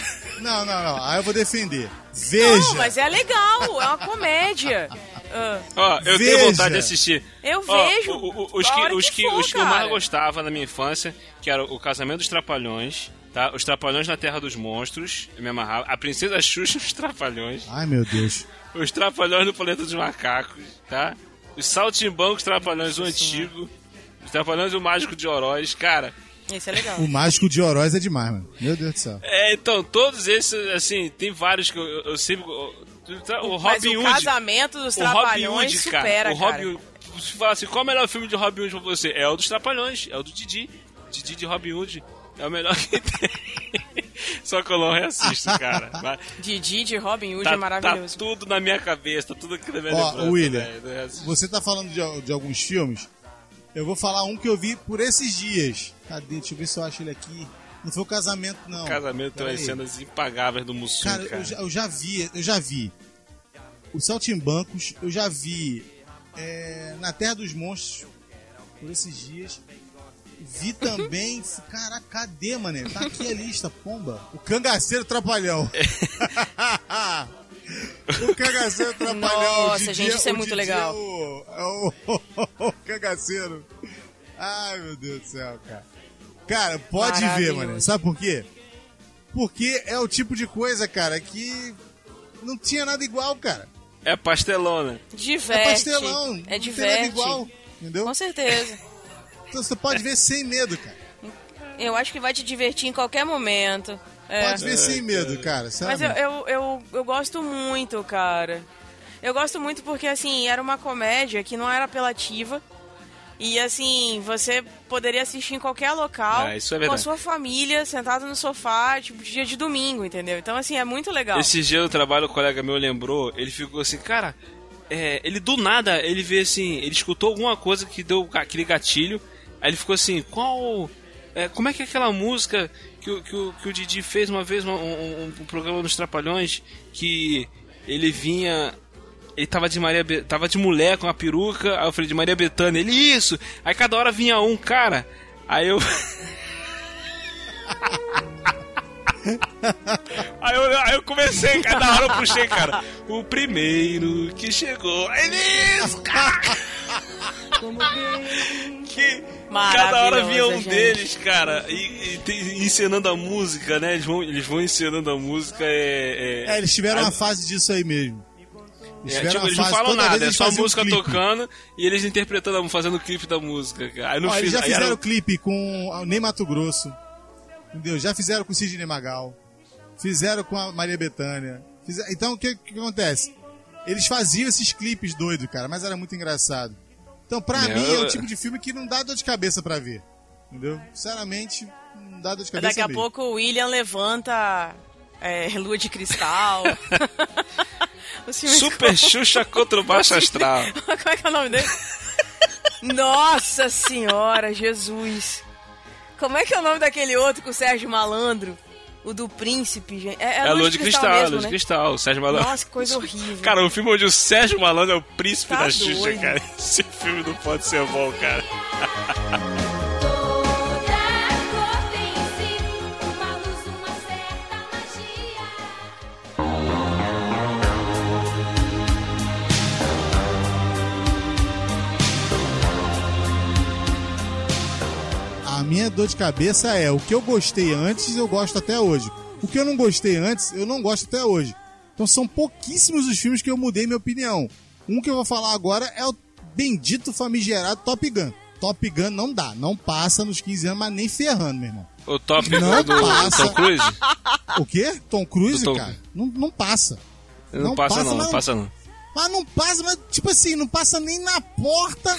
Não, não, não. Aí eu vou defender. Veja. Não, mas é legal, é uma comédia. Ah, Ó, eu Veja. tenho vontade de assistir. Eu Ó, vejo o- o- os que, os que que, for, os que eu mais gostava na minha infância, que era o Casamento dos Trapalhões, tá? Os Trapalhões na Terra dos Monstros, eu me amarrava. A Princesa Xuxa e os Trapalhões. Ai, meu Deus. Os Trapalhões no Planeta dos Macacos, tá? Os Saltimbancos Trapalhões, o Antigo. Os Trapalhões e o Mágico de Oroz, cara. Esse é legal. O mágico de Oroz é demais, mano. Meu Deus do céu. É, então, todos esses, assim, tem vários que eu, eu, eu sempre... O Mas Robin o Hood... casamento dos O Robin trapalhões Hood, supera, cara. O cara. Robin Hood. Se falar assim, qual é o melhor filme de Robin Hood pra você? É o dos Trapalhões, é o do Didi. Didi de Robin Hood. É o melhor que tem. Só que eu não reassisto, cara. Mas Didi de Robin Hood tá, é maravilhoso. tá tudo na minha cabeça, tá tudo aqui na minha Ó, lembrança, William, reassisto. Você tá falando de, de alguns filmes. Eu vou falar um que eu vi por esses dias. Cadê? Deixa eu ver se eu acho ele aqui. Não foi o casamento, não. Casamento tem umas cenas impagáveis do Mussum, Cara, cara. Eu, já, eu já vi, eu já vi. O Saltimbancos, eu já vi é, na Terra dos Monstros por esses dias. Vi também. Caraca, cadê, mané? Tá aqui a lista, pomba. O Cangaceiro Trapalhão. o Cangaceiro Trapalhão. Nossa, o Didi gente, isso é o muito Didi legal. É o, é o, o Cangaceiro. Ai, meu Deus do céu, cara. Cara, pode ver, mané. Sabe por quê? Porque é o tipo de coisa, cara, que não tinha nada igual, cara. É pastelona. Diverte. É pastelão. É não tem nada diverte. igual. Entendeu? Com certeza. Então você pode ver sem medo, cara. Eu acho que vai te divertir em qualquer momento. É. Pode ver sem medo, cara. Mas Sabe? eu, eu, eu, eu gosto muito, cara. Eu gosto muito porque, assim, era uma comédia que não era apelativa. E, assim, você poderia assistir em qualquer local, Ah, isso é com a sua família, sentado no sofá, tipo, dia de domingo, entendeu? Então, assim, é muito legal. Esse dia do trabalho, o colega meu lembrou, ele ficou assim, cara, é, ele do nada, ele vê assim, ele escutou alguma coisa que deu aquele gatilho, aí ele ficou assim, qual. é, como é que é aquela música que, o- que, o, que o Didi fez uma vez, um, um- um programa nos Trapalhões, que ele vinha. Ele tava de Maria Be- tava de mulher com a peruca, aí eu falei de Maria Bethânia, ele isso! Aí cada hora vinha um, cara. Aí eu. Aí eu, aí eu comecei, cada hora eu puxei, cara. O primeiro que chegou. Aí isso, cara! que cada hora vinha um gente. deles, cara, e, e tem- encenando a música, né? Eles vão, eles vão encenando a música. É, É, eles tiveram Aí- uma fase disso aí mesmo. Eles é, tipo, eles não falam nada, é eles só a um música clipe. tocando e eles interpretando, fazendo o clipe da música, cara. Aí no Ó, eles já aí era fizeram o- clipe com o Ney Mato Grosso. Entendeu? Já fizeram com o Sidney Magal. Fizeram com a Maria Bethânia. Fize- Então, o que, que acontece? Eles faziam esses clipes doidos, cara, mas era muito engraçado. Então, pra É, mim, é o tipo de filme que não dá dor de cabeça pra ver. Entendeu? Sinceramente, não dá dor de cabeça Daqui a mesmo. pouco o William levanta é, Lua de Cristal. Super Xuxa contra o Baixo Astral. Como é que é o nome dele? Nossa Senhora, Jesus. Como é que é o nome daquele outro com o Sérgio Malandro? O do Príncipe, gente. É, É a Lua de Cristal, mesmo, Lua de né? Cristal, o Sérgio Malandro. Nossa, que coisa horrível. Cara, um filme onde o Sérgio Malandro é o príncipe Tá da Xuxa, doido. cara. Esse filme não pode ser bom, cara. minha dor de cabeça é o que eu gostei antes, eu gosto até hoje. O que eu não gostei antes, eu não gosto até hoje. Então são pouquíssimos os filmes que eu mudei minha opinião. Um que eu vou falar agora é o bendito famigerado Top Gun. Top Gun não dá, não passa nos 15 anos, mas nem ferrando, meu irmão. O top Não do passa. Tom Cruise? O quê? Tom Cruise, Tom- cara? Não, não passa. Não, Não passa, não, não passa não. Mas não passa, mas tipo assim, não passa nem na porta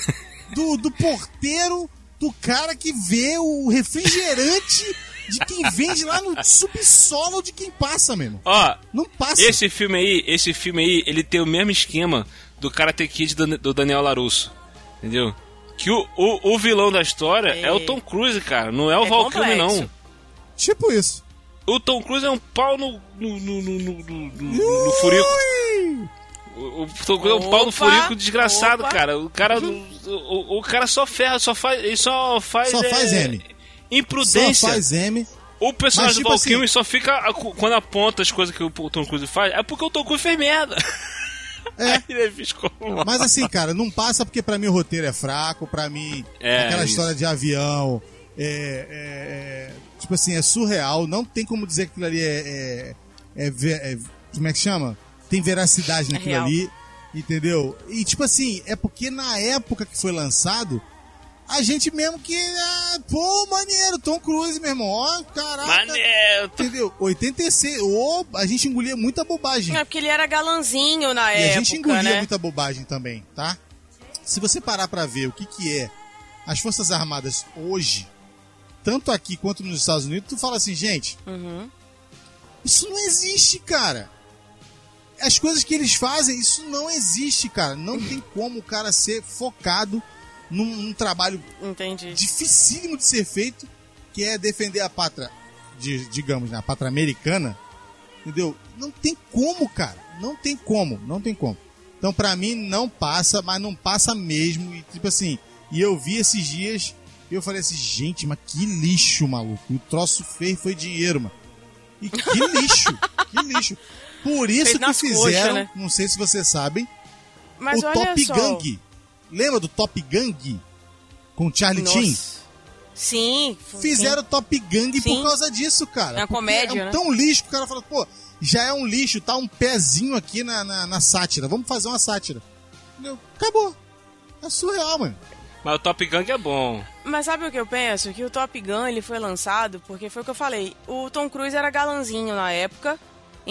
do, do porteiro do cara que vê o refrigerante de quem vende lá no subsolo de quem passa mesmo. Ó, Não passa. esse filme aí, esse filme aí, ele tem o mesmo esquema do Karate Kid do, do Daniel Larusso. Entendeu? Que o, o, o vilão da história é. o Tom Cruise, cara. Não é o É Val Kilmer, complexo. não. Tipo isso. O Tom Cruise é um pau no, no, no, no, no- no- no furico. O, o Tom Cruise é um pau no furico desgraçado, opa. cara. O cara, o, o, cara só ferra, só faz, ele só faz, Só é, faz M. Só Imprudência. faz M. O personagem Mas, tipo do assim- só fica quando aponta as coisas que o Tom Cruise faz, é porque o Tom Cruise fez merda. É. Ele é fiscal. Mas assim, cara, não passa porque pra mim o roteiro é fraco, pra mim É, aquela isso. história de avião é, é- é- tipo assim, é surreal, não tem como dizer que aquilo ali é, é- é é- como é que chama? Tem veracidade naquilo real. ali, entendeu? E tipo assim, é porque na época que foi lançado, a gente mesmo que, ah, pô, maneiro, Tom Cruise, meu irmão, ó, caraca. Maneiro. Entendeu? 86, ô, a gente engolia muita bobagem. É porque ele era galanzinho na E a época, gente engolia né? muita bobagem também, tá? Se você parar pra ver o que que é as Forças Armadas hoje, tanto aqui quanto nos Estados Unidos, tu fala assim, gente, Uhum. isso não existe, cara. As coisas que eles fazem, isso não existe, cara. Não tem como o cara ser focado num, num trabalho Entendi. dificílimo de ser feito, que é defender a pátria, de- digamos, né, a pátria americana, entendeu? Não tem como, cara. Não tem como, não tem como. Então, pra mim, não passa, mas não passa mesmo. E, tipo assim, e eu vi esses dias, e eu falei assim, gente, mas que lixo, maluco. O troço feio foi dinheiro, mano. E que lixo, que lixo. Por isso que fizeram, coxas, né? não sei se vocês sabem, Mas o Top só. Gang. Lembra do Top Gang? Com o Charlie Nossa. Chin? Sim. Fizeram Top Gang Sim. por causa disso, cara. É uma comédia, é né? tão lixo que o cara fala, pô, já é um lixo, tá um pezinho aqui na, na, na sátira. Vamos fazer uma sátira. Entendeu? Acabou. É surreal, mano. Mas o Top Gun é bom. Mas sabe o que eu penso? Que o Top Gun ele foi lançado porque foi o que eu falei. O Tom Cruise era galanzinho na época.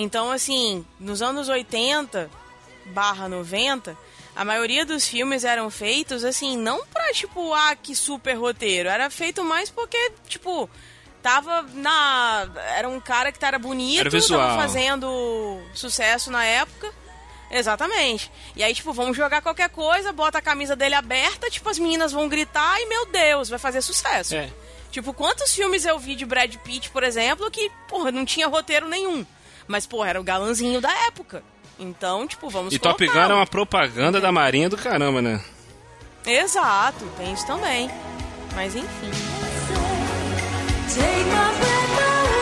Então, assim, nos anos 80 barra 90, a maioria dos filmes eram feitos, assim, não pra, tipo, ah, que super roteiro. Era feito mais porque, tipo, tava na... Era um cara que era bonito, Era visual. tava fazendo sucesso na época. Exatamente. E aí, tipo, vamos jogar qualquer coisa, bota a camisa dele aberta, tipo, as meninas vão gritar e, meu Deus, vai fazer sucesso. É. Tipo, quantos filmes eu vi de Brad Pitt, por exemplo, que, porra, não tinha roteiro nenhum. Mas, porra, era o galanzinho da época. Então, tipo, vamos E Top Gun era uma propaganda da Marinha do caramba, né? Exato, tem isso também. Mas, enfim. Take my breath away.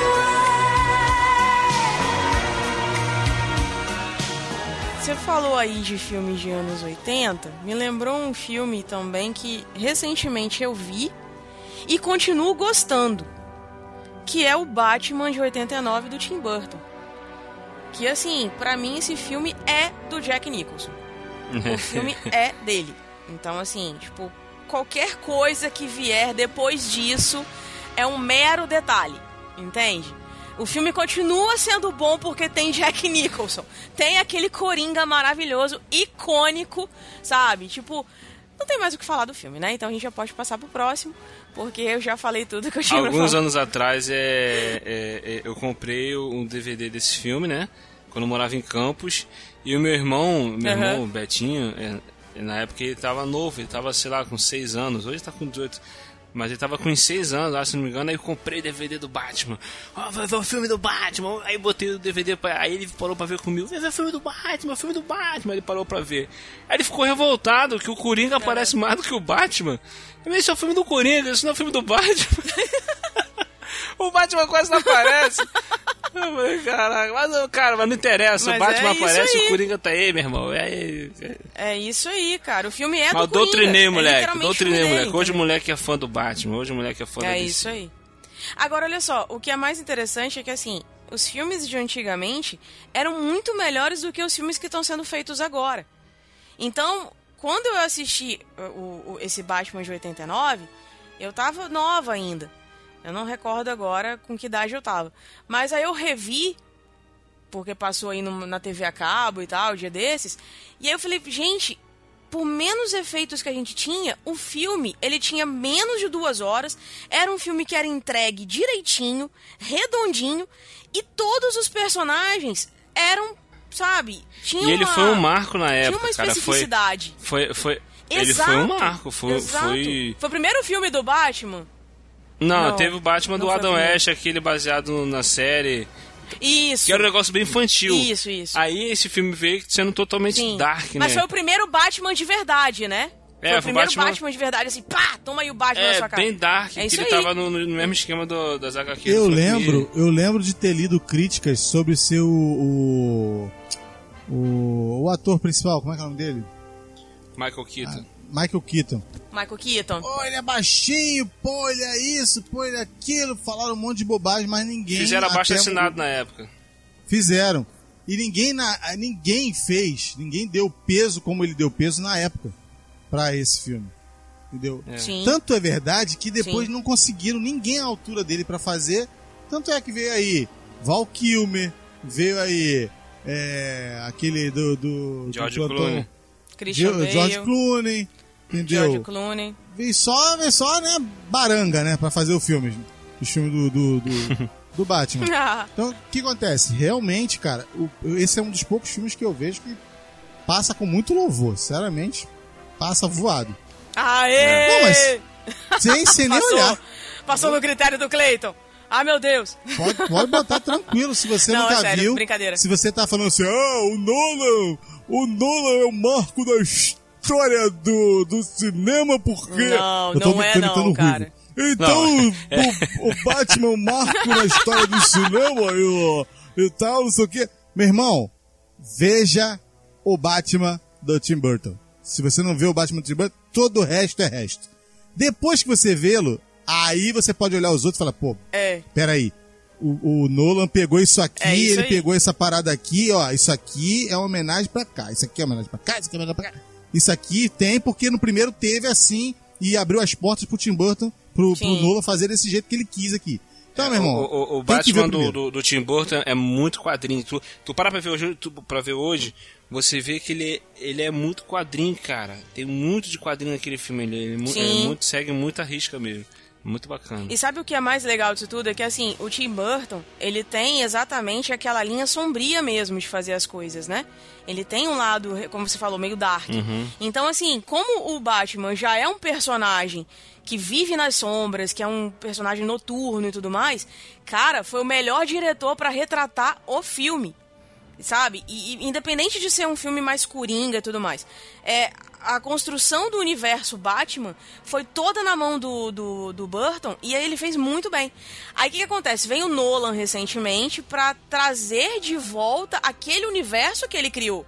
Você falou aí de filmes de anos 80, me lembrou um filme também que recentemente eu vi e continuo gostando, que é o Batman de 89 do Tim Burton. Que assim, pra mim esse filme é do Jack Nicholson. O filme é dele. Então assim, tipo, qualquer coisa que vier depois disso é um mero detalhe, entende? O filme continua sendo bom porque tem Jack Nicholson. Tem aquele Coringa maravilhoso, icônico, sabe? Tipo, não tem mais o que falar do filme, né? Então a gente já pode passar pro próximo, porque eu já falei tudo que eu tinha Alguns anos atrás é, é, é, eu comprei um DVD desse filme, né? Quando eu morava em Campos. E o meu irmão, meu Aham. irmão, Betinho, é, na época ele tava novo, ele tava, sei lá, com 6 anos. Hoje tá com 18. Mas ele tava com uns 6 anos, lá, se não me engano, aí eu comprei DVD do Batman. Ó, vai ver o filme do Batman. Aí botei o DVD pra. Aí ele parou pra ver comigo. Vai ver o filme do Batman, o filme do Batman. Ele parou pra ver. Aí ele ficou revoltado que o Coringa aparece mais do que o Batman. Eu, Esse é o filme do Coringa, isso não é o filme do Batman. o Batman quase não aparece. Caraca, mas, cara, mas não interessa. Mas o Batman é aparece, o Coringa tá aí, meu irmão. É, é, É isso aí, cara. O filme é mas do Coringa. doutrinei, é moleque. literalmente doutrinei, moleque. Hoje o moleque é fã do Batman. Hoje o moleque é fã da É isso aí. Agora, olha só, o que é mais interessante é que, assim, os filmes de antigamente eram muito melhores do que os filmes que estão sendo feitos agora. Então, quando eu assisti o- o- esse Batman de 89, eu tava nova ainda. Eu não recordo agora com que idade eu tava. Mas aí eu revi, porque passou aí no- na TV a cabo e tal, dia desses. E aí eu falei, gente, por menos efeitos que a gente tinha, o filme, ele tinha menos de duas horas, era um filme que era entregue direitinho, redondinho, e todos os personagens eram, sabe, tinham E ele uma, foi um marco na tinha época, uma cara. Foi, especificidade. foi, foi, ele Exato, foi um marco. Foi, exato. foi... Foi o primeiro filme do Batman? Não, Não, teve o Batman não do Adam. West, aquele baseado na série. Isso. Que era um negócio bem infantil. Isso, isso. Aí esse filme veio sendo totalmente Sim. dark, né? Mas foi o primeiro Batman de verdade, né? É, foi o primeiro Batman- Batman... de verdade, assim, pá, toma aí o Batman na É, sua cara. bem dark, É que isso ele aí. tava no, no mesmo esquema do, das HQs. do Eu lembro, Miller. eu lembro de ter lido críticas sobre ser o, o, o, o ator principal, como é que é o nome dele? Michael Keaton. Michael Keaton. Michael Keaton. Pô, ele é baixinho, pô, ele é isso, pô, ele é aquilo. Falaram um monte de bobagem, mas ninguém. Fizeram abaixo assinado na época. Fizeram. E ninguém, na, ninguém fez, ninguém deu peso como ele deu peso na época pra esse filme. Entendeu? É. Sim. Tanto é verdade que depois Sim. não conseguiram ninguém à altura dele pra fazer. Tanto é que veio aí Val Kilmer, veio aí é, aquele do. do George do Clooney. Christian Bale. George Clooney, entendeu? George Clooney. Veio só, veio só, né, baranga, né, pra fazer o filme. O filme do, do, do, do Batman. Então, o que acontece? Realmente, cara, o- esse é um dos poucos filmes que eu vejo que passa com muito louvor. Sinceramente, passa voado. Aê! Não, mas- Sem, sem nem Passou. olhar. Passou no critério do Clayton. Ah, meu Deus. Pode, pode botar tranquilo se você Não, nunca é sério, viu. brincadeira. Se você tá falando assim, ah, o Nolan, o Nolan é o marco da história do, do cinema, porque. Não, não é não, o cara. Então, Não, o, o Batman é o marco na história do cinema e, e tal, não sei o quê. Meu irmão, veja o Batman do Tim Burton. Se você não vê o Batman do Tim Burton, todo o resto é resto. Depois que você vê-lo, aí você pode olhar os outros e falar, pô, É. peraí. O, o Nolan pegou isso aqui, É isso ele aí. pegou essa parada aqui, ó. Isso aqui é uma homenagem pra cá. Isso aqui é uma homenagem pra cá, isso aqui é uma homenagem pra cá. Isso aqui tem porque no primeiro teve assim e abriu as portas pro Tim Burton, pro, pro. Nolan fazer desse jeito que ele quis aqui. Então, meu irmão. O, o- o Batman do, do, do Tim Burton é muito quadrinho. Tu, tu para pra ver hoje, tu, pra ver hoje, você vê que ele, ele é muito quadrinho, cara. Tem muito de quadrinho naquele filme. Ele, ele é é Sim. muito, segue muita risca mesmo. Muito bacana. E sabe o que é mais legal disso tudo? É que, assim, o Tim Burton, ele tem exatamente aquela linha sombria mesmo de fazer as coisas, né? Ele tem um lado, como você falou, meio dark. Então, assim, como o Batman já é um personagem que vive nas sombras, que é um personagem noturno e tudo mais, cara, foi o melhor diretor pra retratar o filme sabe? E, e independente de ser um filme mais coringa e tudo mais, é, a construção do universo Batman foi toda na mão do, do, do Burton e aí ele fez muito bem. Aí o que, que acontece? Vem o Nolan recentemente pra trazer de volta aquele universo que ele criou.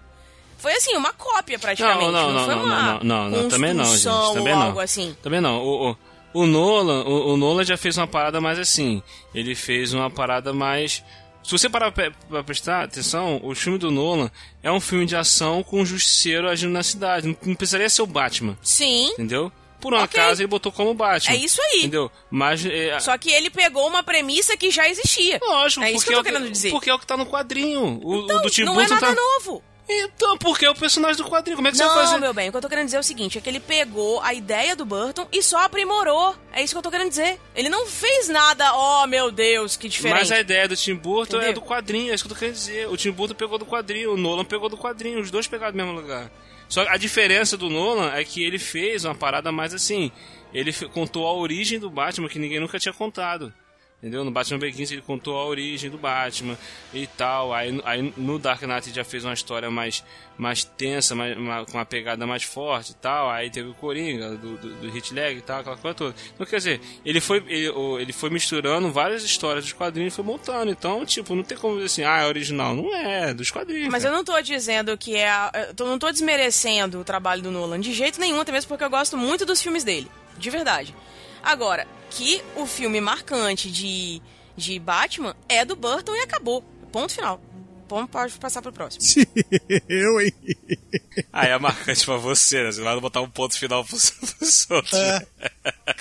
Foi assim, uma cópia praticamente. Não, não, não, foi não, uma não, não, não, também não, gente. Também não. algo assim. Também não. O, o, o Nolan, o, o Nolan já fez uma parada mais assim. Ele fez uma parada mais. Se você parar pra, prestar atenção, o filme do Nolan é um filme de ação com um justiceiro agindo na cidade. Não, precisaria ser o Batman, Sim. entendeu? Por um Ok. acaso ele botou como Batman. É isso aí. Entendeu? Mas. É, Só que ele pegou uma premissa que já existia. Lógico, é isso que eu tô é o querendo dizer. Porque é o que tá no quadrinho. O, o Então, do Tim não é Burton nada tá... novo. Então, porque é o personagem do quadrinho. Como é que você vai Não, fazer? meu bem, o que eu tô querendo dizer é o seguinte, é que ele pegou a ideia do Burton e só aprimorou. É isso que eu tô querendo dizer. Ele não fez nada, oh meu Deus, que diferente. Mas a ideia do Tim Burton é Entendeu? do quadrinho, é isso que eu tô querendo dizer. O Tim Burton pegou do quadrinho, o Nolan pegou do quadrinho, os dois pegaram do mesmo lugar. Só que a diferença do Nolan é que ele fez uma parada mais assim. Ele contou a origem do Batman que ninguém nunca tinha contado. Entendeu? No Batman Begins ele contou a origem do Batman e tal. Aí, aí no Dark Knight já fez uma história mais, mais tensa, mais, uma- com uma pegada mais forte e tal. Aí teve o Coringa, do, do, do Hit Leg e tal, aquela coisa toda. Então, quer dizer, ele foi, ele, ele foi misturando várias histórias dos quadrinhos e foi montando. Então, tipo, não tem como dizer assim, ah, é original. Não é, é dos quadrinhos. Mas eu cara. não tô dizendo que é. Eu não tô desmerecendo o trabalho do Nolan de jeito nenhum, até mesmo porque eu gosto muito dos filmes dele. De verdade. Agora, que o filme marcante de, de Batman é do Burton e acabou. Ponto final. Vamos pode passar pro próximo. Eu, hein? Ah, é marcante pra você, né? Você vai botar um ponto final pros, pros outros. É.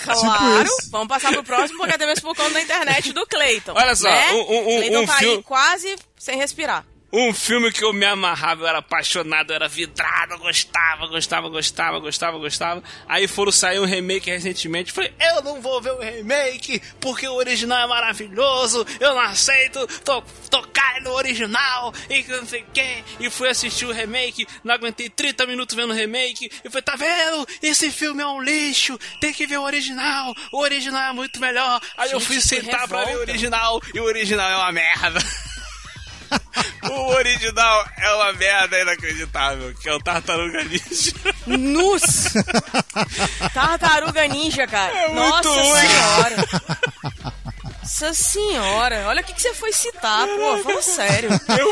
Claro, isso. vamos passar pro próximo, porque até mesmo por conta da internet do Clayton. Olha só, né? um- um- um- Clayton um tá fio- aí quase sem respirar. Um filme que eu me amarrava, eu era apaixonado, eu era vidrado, eu gostava, gostava, gostava, gostava, gostava. Aí foram sair um remake recentemente. Falei, eu não vou ver o remake, porque o original é maravilhoso, eu não aceito to tocar no original, e não sei o que. E fui assistir o remake, não aguentei 30 minutos vendo o remake, e falei, tá vendo? Esse filme é um lixo, tem que ver o original, o original é muito melhor. Aí eu Gente, fui que sentar pra ver o original, e o original é uma merda. O original é uma merda inacreditável, que é o Tartaruga Ninja. Nus! Tartaruga Ninja, cara. É Nossa ruim. senhora. Nossa senhora. Olha o que, que você foi citar, pô. Fala sério.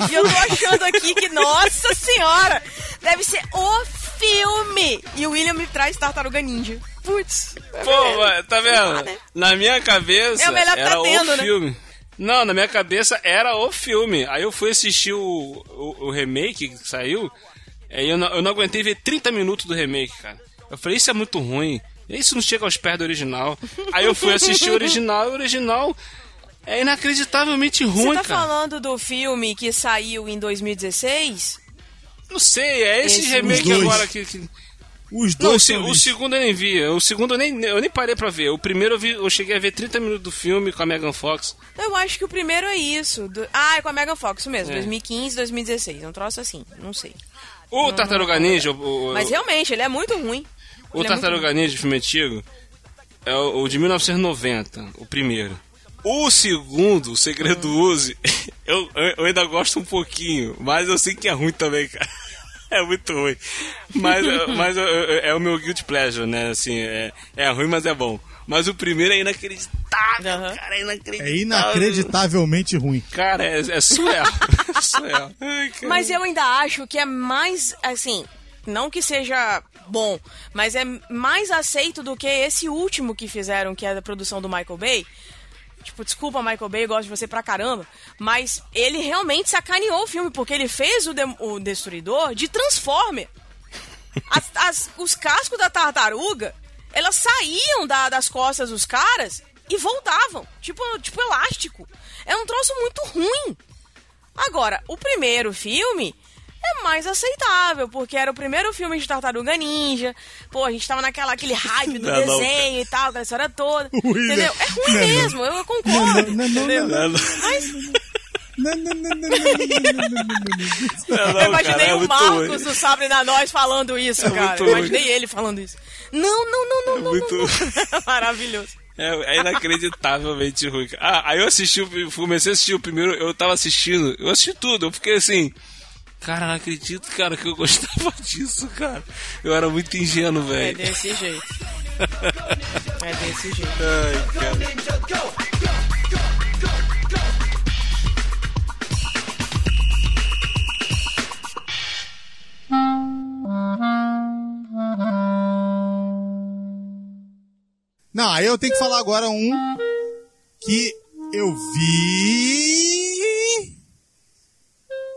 E eu tô achando aqui que, nossa senhora, deve ser o filme. E o William me traz Tartaruga Ninja. Putz. é Pô, mano, tá lá, vendo? né? Na minha cabeça É o melhor que era tá tendo, o né? Não, na minha cabeça era o filme. Aí eu fui assistir o, o, o remake que saiu. Aí eu não, eu não aguentei ver 30 minutos do remake, cara. Eu falei, isso é muito ruim. Isso não chega aos pés do original. Aí eu fui assistir o original e o original é inacreditavelmente Você ruim, tá cara. falando do filme que saiu em 2016? Não sei, é esse, Esse- remake agora que- que, Os Não, o, dois se- são o segundo eu nem vi. O segundo eu nem, eu nem parei pra ver. O primeiro eu, vi, eu cheguei a ver 30 minutos do filme com a Megan Fox. Eu acho que o primeiro é isso. do- Ah, é com a Megan Fox, isso mesmo. É. 2015, 2016. É um troço assim, não sei. O Tartaruga Ninja, o, o- Mas realmente, ele é muito ruim. o ele é Tartaruga Ninja, filme antigo, é o, o de 1990, o primeiro. O segundo, O Segredo do Uzi, eu, eu ainda gosto um pouquinho, mas eu sei que é ruim também, cara. É muito ruim. Mas, mas eu- eu- é o meu guilty pleasure, né? Assim, é, é ruim, mas é bom. Mas o primeiro é inacreditável, Aham. cara. É inacreditável. É inacreditavelmente ruim. Cara, é, é surreal. é surreal. Ai. Mas eu ainda acho que é mais, assim, não que seja bom, mas é mais aceito do que esse último que fizeram, que é da produção do Michael Bay. Tipo, desculpa, Michael Bay, eu gosto de você pra caramba. Mas ele realmente sacaneou o filme, porque ele fez o, Dem- o Destruidor de Transformer. As- as- os cascos da tartaruga, elas saíam da- das costas dos caras e voltavam. Tipo, tipo elástico. É um troço muito ruim. Agora, o primeiro filme é mais aceitável, porque era o primeiro filme de Tartaruga Ninja. Pô, a gente tava naquela aquele hype do não, desenho não. e tal, aquela história toda. Entendeu? É ruim não, mesmo, eu concordo. Não, entendeu? Mas. Não, não, não, não, Eu imaginei é o Marcos do Sabre na Nós falando isso, é cara. Eu imaginei ruim. ele falando isso. Não, não, não, não, é não, muito... não. Maravilhoso. É, é, inacreditavelmente ruim. Ah, aí eu assisti, comecei a assistir o primeiro, eu tava assistindo, eu assisti tudo, eu fiquei assim, Cara, não acredito, cara, que eu gostava disso, cara. Eu era muito ingênuo, É velho. desse jeito. É desse jeito. Ai, cara. Não, aí eu tenho que falar agora um que eu vi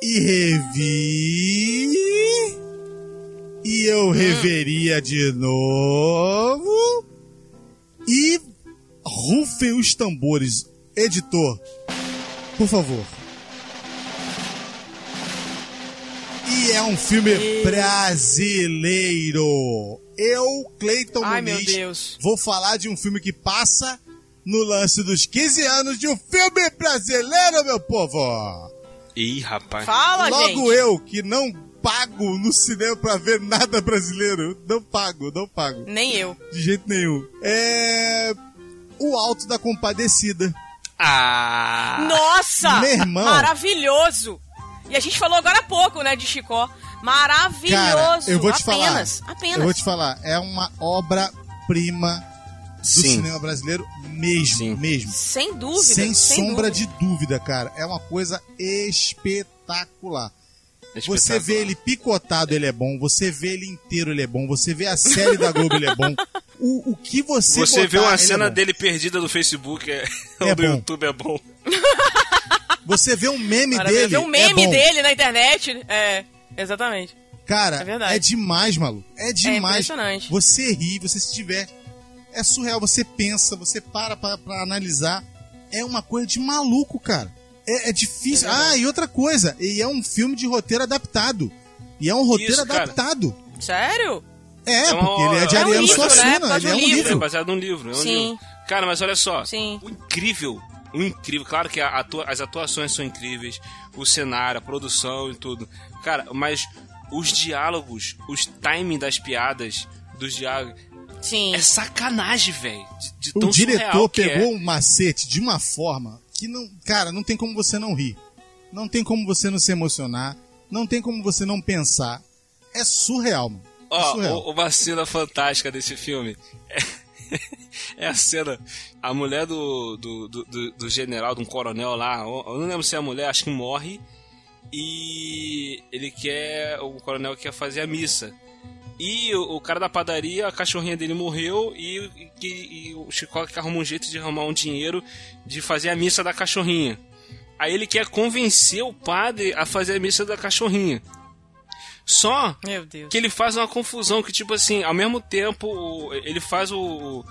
e revi e eu reveria de novo e rufem os tambores. Editor, por favor. E é um filme brasileiro. Eu, Cleiton Muniz, vou falar de um filme que passa no lance dos 15 anos de um filme brasileiro, meu povo. Ih, rapaz. Fala, Logo gente. eu, que não pago no cinema pra ver nada brasileiro. Não pago, não pago. Nem eu. De jeito nenhum. É. O Alto da Compadecida. Ah! Nossa! Meu irmão. Maravilhoso! E a gente falou agora há pouco, né, de Chicó. Maravilhoso! Cara, eu vou te apenas, falar. Apenas. Eu vou te falar. É uma obra-prima do Sim. cinema brasileiro mesmo, Sim. mesmo. Sem dúvida. Sem, sombra dúvida. de dúvida, cara. É uma coisa espetacular. Você vê ele picotado, ele é bom. Você vê ele inteiro, ele é bom. Você vê a série da Globo, ele é bom. O, o que você Você vê botar, uma ele é cena bom. dele perdida no Facebook, é, É ou do bom. YouTube é bom. Você vê um meme Maravilha. dele, Ver um meme é dele na internet. É, exatamente. Cara, É é demais, maluco. É demais. impressionante. Você ri, você se tiver. É surreal, você pensa, você para pra, pra analisar. É uma coisa de maluco, cara. É, é difícil. É ah, e outra coisa. E é um filme de roteiro adaptado. E é um roteiro Isso, cara. adaptado. Sério? É, É uma- porque ele é de é um Ariano livro, né? Suassuna. Causa Ele é um livro. É livro. baseado num livro. É um Sim. livro. Cara, mas olha só. Sim. O incrível, o incrível, claro que a atua- as atuações são incríveis, o cenário, a produção e tudo. Cara, mas os diálogos, os timing das piadas, dos diálogos, Sim. é sacanagem, velho. De, de O diretor pegou é. um macete de uma forma que não. Cara, não tem como você não rir. Não tem como você não se emocionar. Não tem como você não pensar. É surreal, mano. É Ó, surreal. o- uma cena fantástica desse filme é, é a cena. A mulher do, do, do, do- do general, de um coronel lá, eu não lembro se é a mulher, acho que morre. E ele quer. O coronel quer fazer a missa. E o, o cara da padaria, a cachorrinha dele morreu e, e, e o Chico que arruma um jeito de arrumar um dinheiro de fazer a missa da cachorrinha. Aí ele quer convencer o padre a fazer a missa da cachorrinha. Só que ele faz uma confusão que tipo assim, ao mesmo tempo ele faz o,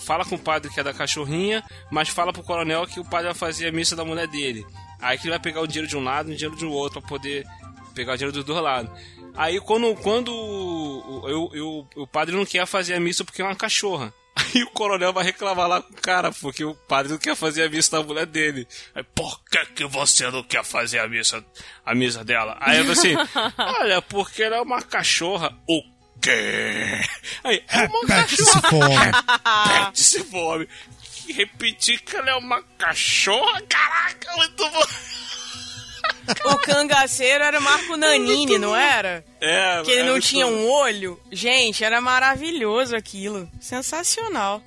fala com o padre que é da cachorrinha, mas fala pro coronel que o padre vai fazer a missa da mulher dele. Aí que ele vai pegar o dinheiro de um lado e o dinheiro de um outro pra poder pegar o dinheiro dos dois lados. Aí quando quando o, eu, eu- o padre não quer fazer a missa porque é uma cachorra. Aí o coronel vai reclamar lá com o cara, porque o padre não quer fazer a missa da mulher dele. Aí, por que, que você não quer fazer a missa, a missa dela? Aí eu assim, olha, porque ela é uma cachorra. O quê? Aí, é uma cachorra. esse fome. Repete esse fome. Repetir que ela é uma cachorra? Caraca, muito bom. O cangaceiro era Marco Nanini, não era? É, Que ele não tinha um olho. Gente, era maravilhoso aquilo. Sensacional.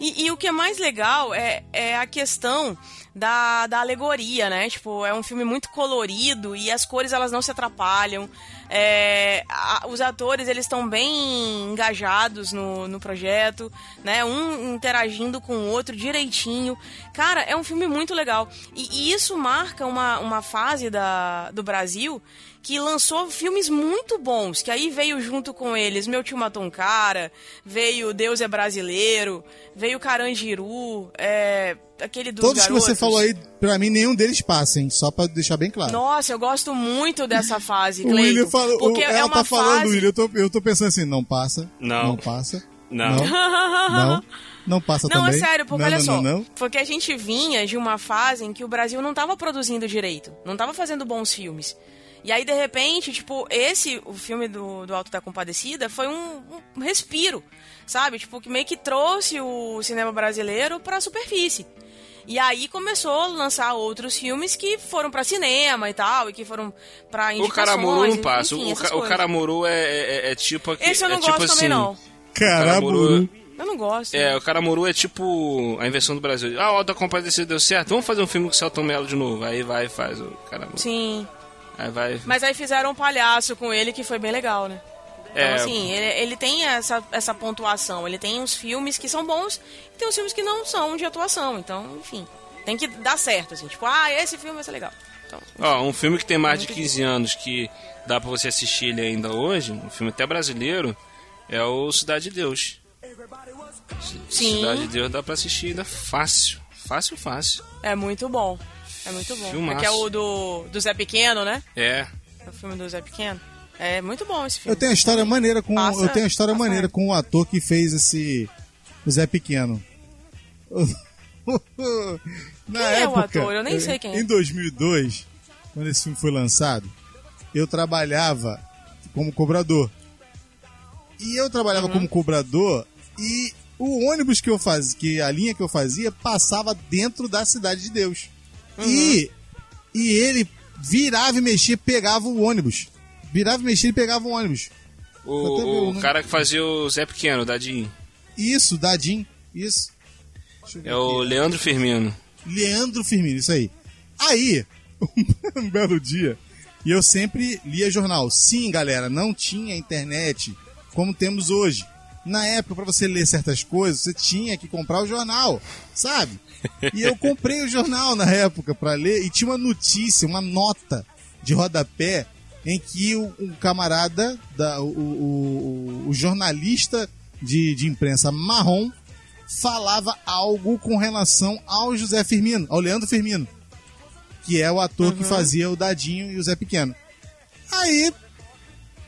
E, e o que é mais legal é, é a questão da, da alegoria, né? Tipo, é um filme muito colorido e as cores elas não se atrapalham. É, a- os atores eles estão bem engajados no, no projeto, né? Um interagindo com o outro direitinho. Cara, é um filme muito legal. E, e isso marca uma, uma fase da, do Brasil que lançou filmes muito bons, que aí veio junto com eles Meu Tio Matou um Cara, veio Deus é Brasileiro, veio Carangiru, é, aquele dos Todos que você garotos. falou aí, pra mim, nenhum deles passa, hein? Só pra deixar bem claro. Nossa, eu gosto muito dessa fase, o William Cleiton, falou, porque o- é ela uma tá falando, fase... William, eu tô, eu tô pensando assim, não passa. Não. Não passa. Não. Não. Não, não passa Não, também. é sério, porque não, olha não, só. Não, não. Porque a gente vinha de uma fase em que o Brasil não tava produzindo direito, não tava fazendo bons filmes. E aí, de repente, tipo, esse, o filme do, do Alto da Compadecida, foi um, um respiro, sabe? Tipo, que meio que trouxe o cinema brasileiro pra superfície. E aí começou a lançar outros filmes que foram pra cinema e tal, e que foram pra O indicações. Caramuru não enfim, passa. O, essas ca- o coisas. Caramuru é, é, é tipo... aqui- Esse eu não é gosto tipo também, assim, não. Caramba. Eu não gosto. É, o Caramuru é tipo a invenção do Brasil. Ah, o Alta Compadecida deu certo, vamos fazer um filme com o Celton Mello de novo. Aí vai e faz o Caramuru. Sim. Aí vai... Mas aí fizeram um palhaço com ele que foi bem legal, né? Então, É. assim, ele, ele tem essa, essa pontuação. Ele tem uns filmes que são bons e tem uns filmes que não são de atuação. Então, enfim, tem que dar certo, assim. Tipo, ah, esse filme vai ser legal. Então, Ó, um filme que tem mais de Muito 15 anos que dá pra você assistir ele ainda hoje, um filme até brasileiro, é o Cidade de Deus. sim, Cidade de Deus dá pra assistir ainda fácil. Fácil, fácil. é muito bom. É muito bom. Filmaço. É que é o do, do Zé Pequeno, né? É. É o filme do Zé Pequeno. É muito bom esse filme. Eu tenho a história maneira com Passa- eu tenho a história maneira com o ator que fez esse o Zé Pequeno. Na Quem é o época, ator? Eu nem sei quem é. Em 2002, quando esse filme foi lançado, eu trabalhava como cobrador. E eu trabalhava como cobrador e o ônibus que eu fazia, que a linha que eu fazia, passava dentro da cidade de Deus. E, e ele virava e mexia, pegava o ônibus. Virava e mexia e pegava o ônibus. O, ver o o nome. cara que fazia o Zé Pequeno, Dadinho. Isso, Dadim, isso. É o aqui. Leandro Firmino. Leandro Firmino, isso aí. Aí, um belo dia, e eu sempre lia jornal. Sim, galera, não tinha internet como temos hoje. Na época, para você ler certas coisas, você tinha que comprar o jornal, sabe? E eu comprei o jornal na época para ler e tinha uma notícia, uma nota de rodapé em que o, um camarada, da, o, o- o- jornalista de, de imprensa marrom, falava algo com relação ao José Firmino, ao Leandro Firmino, que é o ator que fazia o Dadinho e o Zé Pequeno. Aí,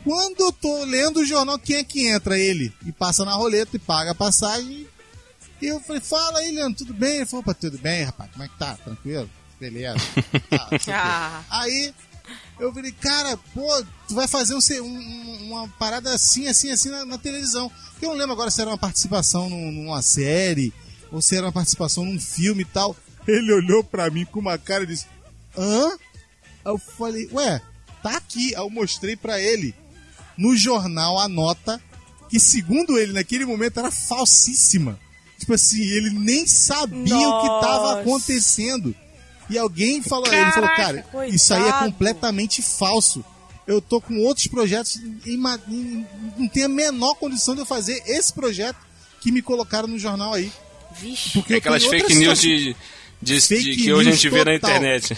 quando eu tô lendo o jornal, quem é que entra? Ele. E passa na roleta e paga a passagem. E eu falei, fala aí, Leandro, tudo bem? Ele falou, "Opa, tudo bem, rapaz, como é que tá? Tranquilo? Beleza. Tá. Ah. Aí eu falei, cara, pô, tu vai fazer um, um- um- uma parada assim, assim, assim na, na televisão. Eu não lembro agora se era uma participação num- numa série ou se era uma participação num filme e tal. Ele olhou pra mim com uma cara e disse, hã? Aí eu falei, ué, tá aqui. Aí eu mostrei pra ele no jornal a nota que, segundo ele, naquele momento era falsíssima. Tipo assim, ele nem sabia o que tava Nossa. acontecendo. E alguém falou, ele falou, Caraca, cara, isso aí é coitado. completamente falso. Eu tô com outros projetos e não tem a menor condição de eu fazer esse projeto que me colocaram no jornal aí. Vixe. Porque É aquelas fake news situação. de, de, Fake de que hoje a news gente vê na total. internet.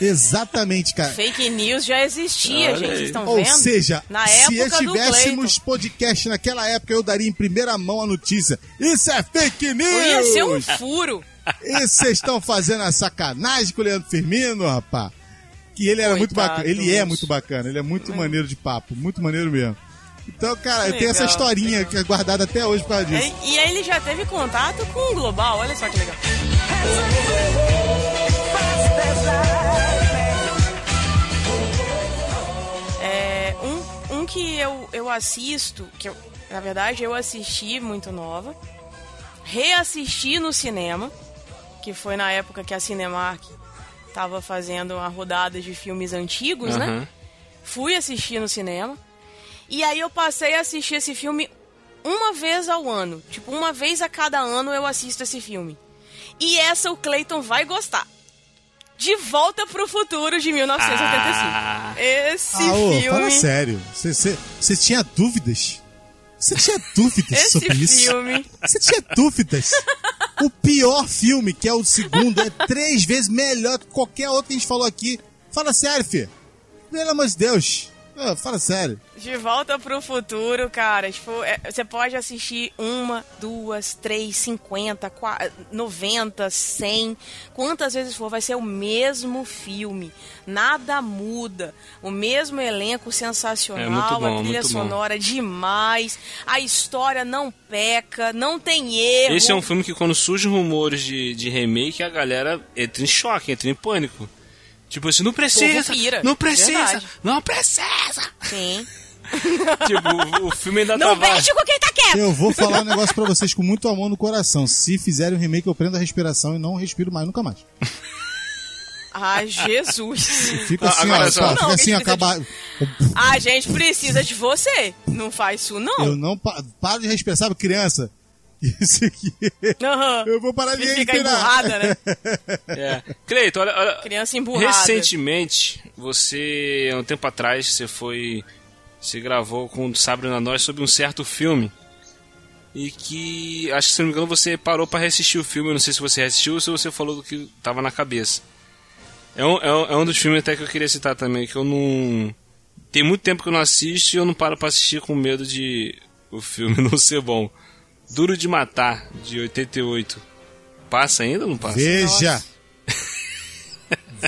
Exatamente, cara. Fake news já existia, Olha gente. Vocês estão Ou vendo? seja, Na se época do tivéssemos podcast naquela época, eu daria em primeira mão a notícia. Isso é fake news! Ia ser um furo. E vocês estão fazendo a sacanagem com o Leandro Firmino, rapaz. Que ele era muito Coitados. bacana. Ele é muito bacana. Ele é muito maneiro de papo. Muito maneiro mesmo. Então, cara, eu tenho essa Legal, historinha que é guardada até hoje por causa disso. E, e aí ele já teve contato com o Global, olha só que legal. É, um, um que eu, eu assisto, que eu, na verdade eu assisti muito nova, reassisti no cinema, que foi na época que a Cinemark tava fazendo uma rodada de filmes antigos, né? Aham. Fui assistir no cinema. E aí eu passei a assistir esse filme uma vez ao ano. Tipo, uma vez a cada ano eu assisto esse filme. E essa o Clayton vai gostar. De Volta pro Futuro de 1985. Ah. Esse Ah, ô, filme. fala sério. Você- tinha dúvidas? Você tinha dúvidas Esse sobre isso? filme. Você tinha dúvidas? O pior filme, que é o segundo, é três vezes melhor que qualquer outro que a gente falou aqui. Fala sério, filho. Pelo amor de Deus. Ah, fala sério. De Volta pro Futuro, cara. Tipo, é, você pode assistir uma, duas, três, cinquenta, noventa, cem. Quantas vezes for, vai ser o mesmo filme. Nada muda. O mesmo elenco sensacional. É bom, a trilha muito bom. sonora demais. A história não peca, não tem erro. Esse é um filme que quando surgem rumores de, de remake, a galera entra em choque, entra em pânico. Tipo assim, não precisa, pira, não precisa, verdade. não precisa. Sim. tipo, o, filme ainda Não tava... mexe com quem tá quieto! Eu vou falar um negócio pra vocês com muito amor no coração. Se fizerem um remake, eu prendo a respiração e não respiro mais, nunca mais. Ah, Jesus. Fica Ah, assim, agora ó, só. pá, Não, fica a assim, gente acabar. A gente precisa de você. Não faz isso, não. Eu não pa- paro de respirar, sabe, criança? Isso aqui. Aham. Eu vou parar de fica respirar. emburrada, né? É. Cleito, olha, olha, Criança emburrada. recentemente, você, há um tempo atrás, você foi, você gravou com o Sabre na Nós sobre um certo filme. E que, acho que se não me engano, você parou pra reassistir o filme. Eu não sei se você reassistiu ou se você falou do que tava na cabeça. É um, é um, é um dos filmes até que eu queria citar também, que eu não... Tem muito tempo que eu não assisto e eu não paro pra assistir com medo de o filme não ser bom. Duro de Matar, de 88. Passa ainda ou não passa? Veja!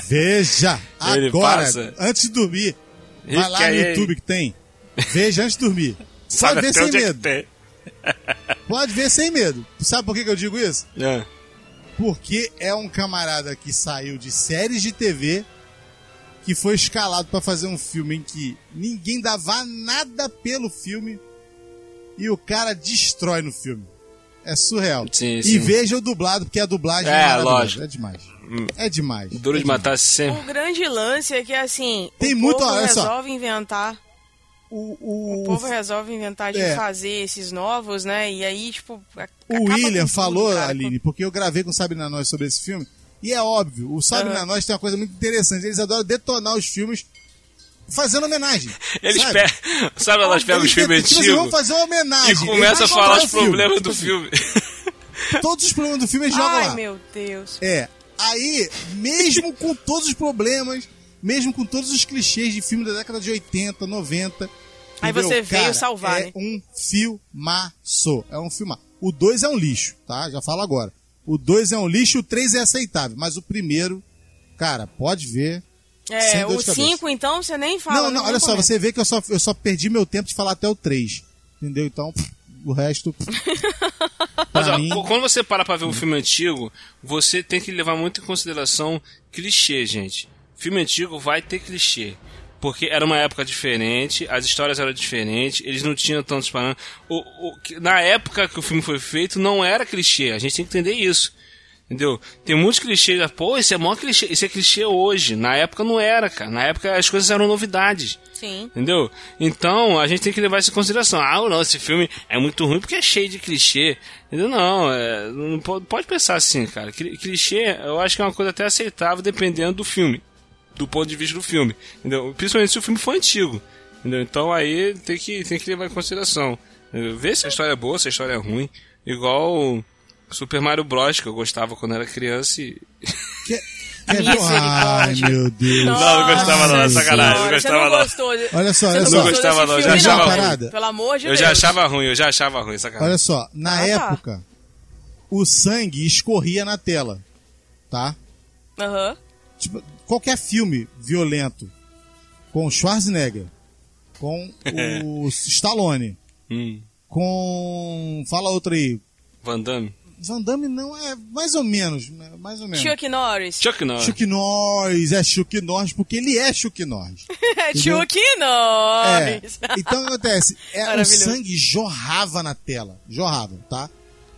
Veja! Ele Agora, passa. antes de dormir, vai lá no. YouTube que tem. Veja antes de dormir. Sabe Pode ver sem é medo. tem. Pode ver sem medo. Sabe por que, que eu digo isso? É. Porque é um camarada que saiu de séries de TV que foi escalado pra fazer um filme em que ninguém dava nada pelo filme e o cara destrói no filme. É surreal. Sim, e sim. veja o dublado, porque a dublagem É, é, lógico. É demais. É demais. Duro é de demais. matar sempre. O grande lance é que, assim, Tem o muito- povo olha só. resolve inventar. O, O o, povo resolve inventar de É. fazer esses novos, né? E aí, tipo. o William tudo, falou, cara. Aline, porque eu gravei com o Sabrina Nós sobre esse filme. E é óbvio, o Sabrina Aham. Nós tem uma coisa muito interessante. Eles adoram detonar os filmes fazendo homenagem. Eles sabe? pegam. Sabe, elas pegam os Eles filmes tipo assim, vamos antigos fazer uma homenagem. e Eles começam a vão falar os problemas do filme. Todos os problemas do filme eles jogam Ai, lá. meu Deus. É. Aí, mesmo com todos os problemas, mesmo com todos os clichês de filme da década de 80, 90. Aí entendeu? você veio Cara, salvar, é né? um filmaço. É um filmar. O 2 é um lixo, tá? Já falo agora. O 2 é um lixo, o 3 é aceitável. Mas o primeiro, cara, pode ver. É, Sem dor o de cabeça. 5, então, você nem fala. não, não, olha só, comenta. você vê que eu só, eu só perdi meu tempo de falar até o 3. Entendeu? Então, o resto. Mas, ó, mim, quando você para pra ver um filme antigo, você tem que levar muito em consideração clichê, gente. Filme antigo vai ter clichê. Porque era uma época diferente, as histórias eram diferentes, eles não tinham tantos parâmetros. O, o, na época que o filme foi feito, não era clichê. A gente tem que entender isso. Entendeu? Tem muitos clichês. Pô, isso é maior clichê. Isso é clichê hoje. Na época não era, cara. Na época as coisas eram novidades. Sim. Entendeu? Então, a gente tem que levar isso em consideração. Ah, não, esse filme é muito ruim porque é cheio de clichê. Entendeu? Não, é, não pode, pensar assim, cara. Cli- Clichê, eu acho que é uma coisa até aceitável dependendo do filme. Do ponto de vista do filme. Entendeu? Principalmente se o filme for antigo. Entendeu? Então aí tem que, tem que levar em consideração. Entendeu? Ver se a história é boa, se a história é ruim. Igual Super Mario Bros. que eu gostava quando era criança e. Ver? Ai, meu Deus. Não, não gostava não, Nossa sacanagem, não gostava não. Gostou, Olha só, olha não só. Não gostava não, já achava parada. Pelo amor de Eu Deus. já achava ruim, eu já achava ruim, sacanagem. Olha só, na Ah, tá. época, o sangue escorria na tela, tá? Aham. Tipo, qualquer filme violento com o Schwarzenegger, com o Stallone, Hum, com... fala outro aí. Van Damme. Van Damme não é mais ou menos, né? mais ou menos. Chuck Norris. Chuck Norris. Chuck Norris, é Chuck Norris, porque ele é Chuck Norris. entendeu? Chuck É. Norris. Então o que acontece? É, o sangue jorrava na tela. Jorrava, tá?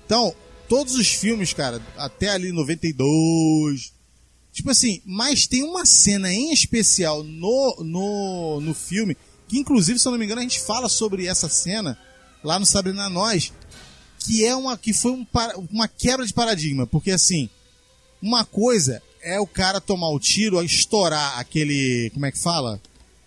Então, todos os filmes, cara, até ali 92. Tipo assim, mas tem uma cena em especial no, no, no filme, que inclusive, se eu não me engano, a gente fala sobre essa cena lá no Sabrina Nós, que é uma que foi um, uma quebra de paradigma, porque assim, uma coisa é o cara tomar o tiro, estourar aquele, como é que fala?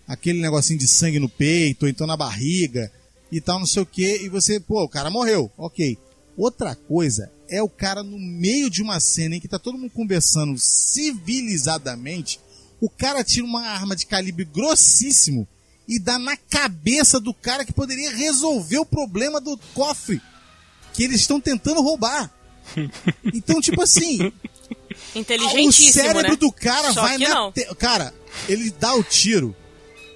Aquele negocinho de sangue no peito, ou então na barriga e tal, não sei o que, e você, pô, o cara morreu, ok. Outra coisa é o cara no meio de uma cena em que tá todo mundo conversando civilizadamente, o cara tira uma arma de calibre grossíssimo e dá na cabeça do cara que poderia resolver o problema do cofre que eles estão tentando roubar. Então, tipo assim, o Inteligentíssimo, cérebro né? do cara Só vai na. não. te- Cara, ele dá o tiro,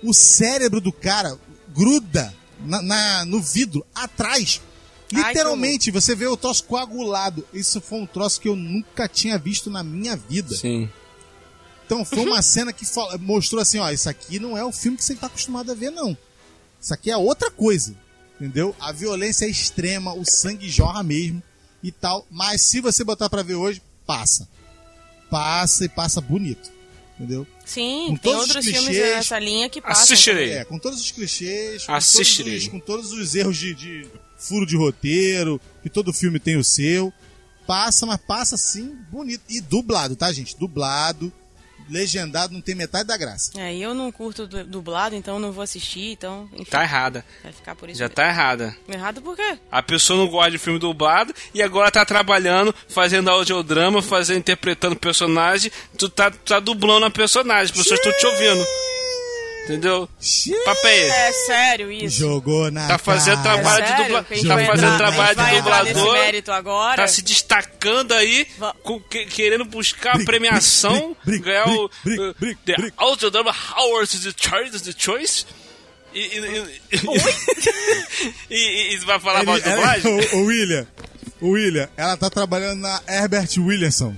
o cérebro do cara gruda na, na- no vidro atrás. Ai, Literalmente, você vê o troço coagulado. Isso foi um troço que eu nunca tinha visto na minha vida. Sim. Então foi uma cena que fala- mostrou assim, ó, isso aqui não é o filme que você tá acostumado a ver, não. Isso aqui é outra coisa. Entendeu? A violência é extrema, o sangue jorra mesmo e tal. Mas se você botar pra ver hoje, passa. Passa e passa bonito. Entendeu? Sim, Com tem todos os outros filmes clichês, nessa linha que passam. Assistirei. É, com todos os clichês, com, Assistirei. todos os, com todos os erros de, de furo de roteiro, que todo filme tem o seu. Passa, mas passa assim, bonito. E dublado, tá, gente? Dublado, legendado, não tem metade da graça. É, e eu não curto du- dublado, então eu não vou assistir, então, enfim, Tá errada. vai ficar por isso. Já mesmo. tá errada. Errado por quê? A pessoa não gosta de filme dublado e agora tá trabalhando, fazendo audiodrama, fazendo, interpretando personagem. Tu tá, tu tá dublando a personagem, as pessoas estão te ouvindo. Entendeu? Papo é. É sério isso. Jogou na Tá fazendo cara. trabalho de sério? dubla- Que a gente tá fazendo entrar- trabalho a de dublador. mérito agora. Tá se destacando aí, com- que- querendo buscar a Briga, premiação, briga, briga, ganhar o uh, The. Audiodrama Awards the Choice, the Choice. E, e, e, e, e, e vai falar mal de Ele- dublagem? o William, o William, ela tá trabalhando na Herbert Williamson.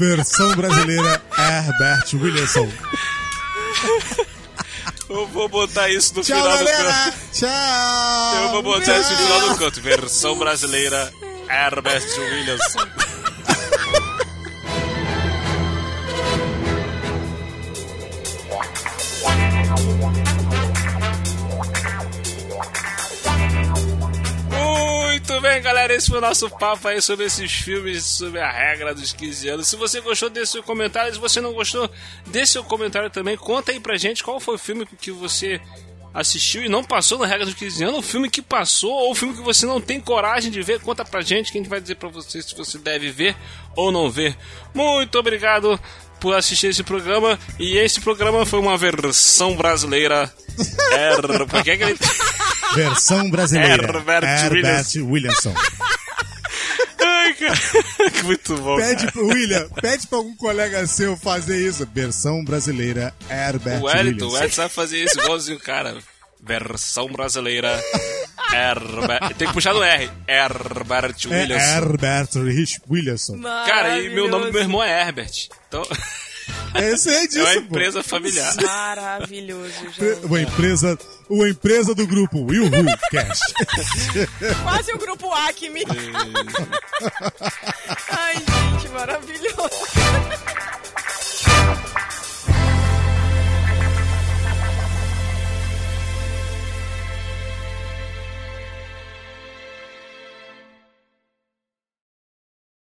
Versão brasileira Herbert Williamson. Eu vou botar isso no Tchau, final do galera! canto. Tchau! Eu vou botar isso no final do canto. Versão brasileira Herbert Williamson. Galera. Esse foi o nosso papo aí sobre esses filmes, sobre a regra dos 15 anos. Se você gostou, deixe seu comentário. Se você não gostou, deixe seu comentário também. Conta aí pra gente qual foi o filme que você assistiu e não passou na regra dos 15 anos, o filme que passou ou o filme que você não tem coragem de ver. Conta pra gente que a gente vai dizer pra você se você deve ver ou não ver. Muito obrigado por assistir esse programa. E esse programa foi uma versão brasileira. Er... Por que é que ele... Versão brasileira Herbert Herbert Williamson. Ai, cara. Muito bom. Pede pro William, pede pra algum colega seu fazer isso. Versão brasileira Herbert O Wellington, o Williamson. Wellington sabe fazer isso igualzinho, cara. Versão brasileira. Herbert. Tem que puxar no R. Herbert É Williams. Herbert Rich Williamson. Cara, e meu nome do meu irmão é Herbert. Então, É, eu sei disso, é uma pô. empresa familiar. Maravilhoso, gente. Uma empresa, uma empresa do grupo Will Who Cast. Quase o grupo Acme. Ai, gente, maravilhoso.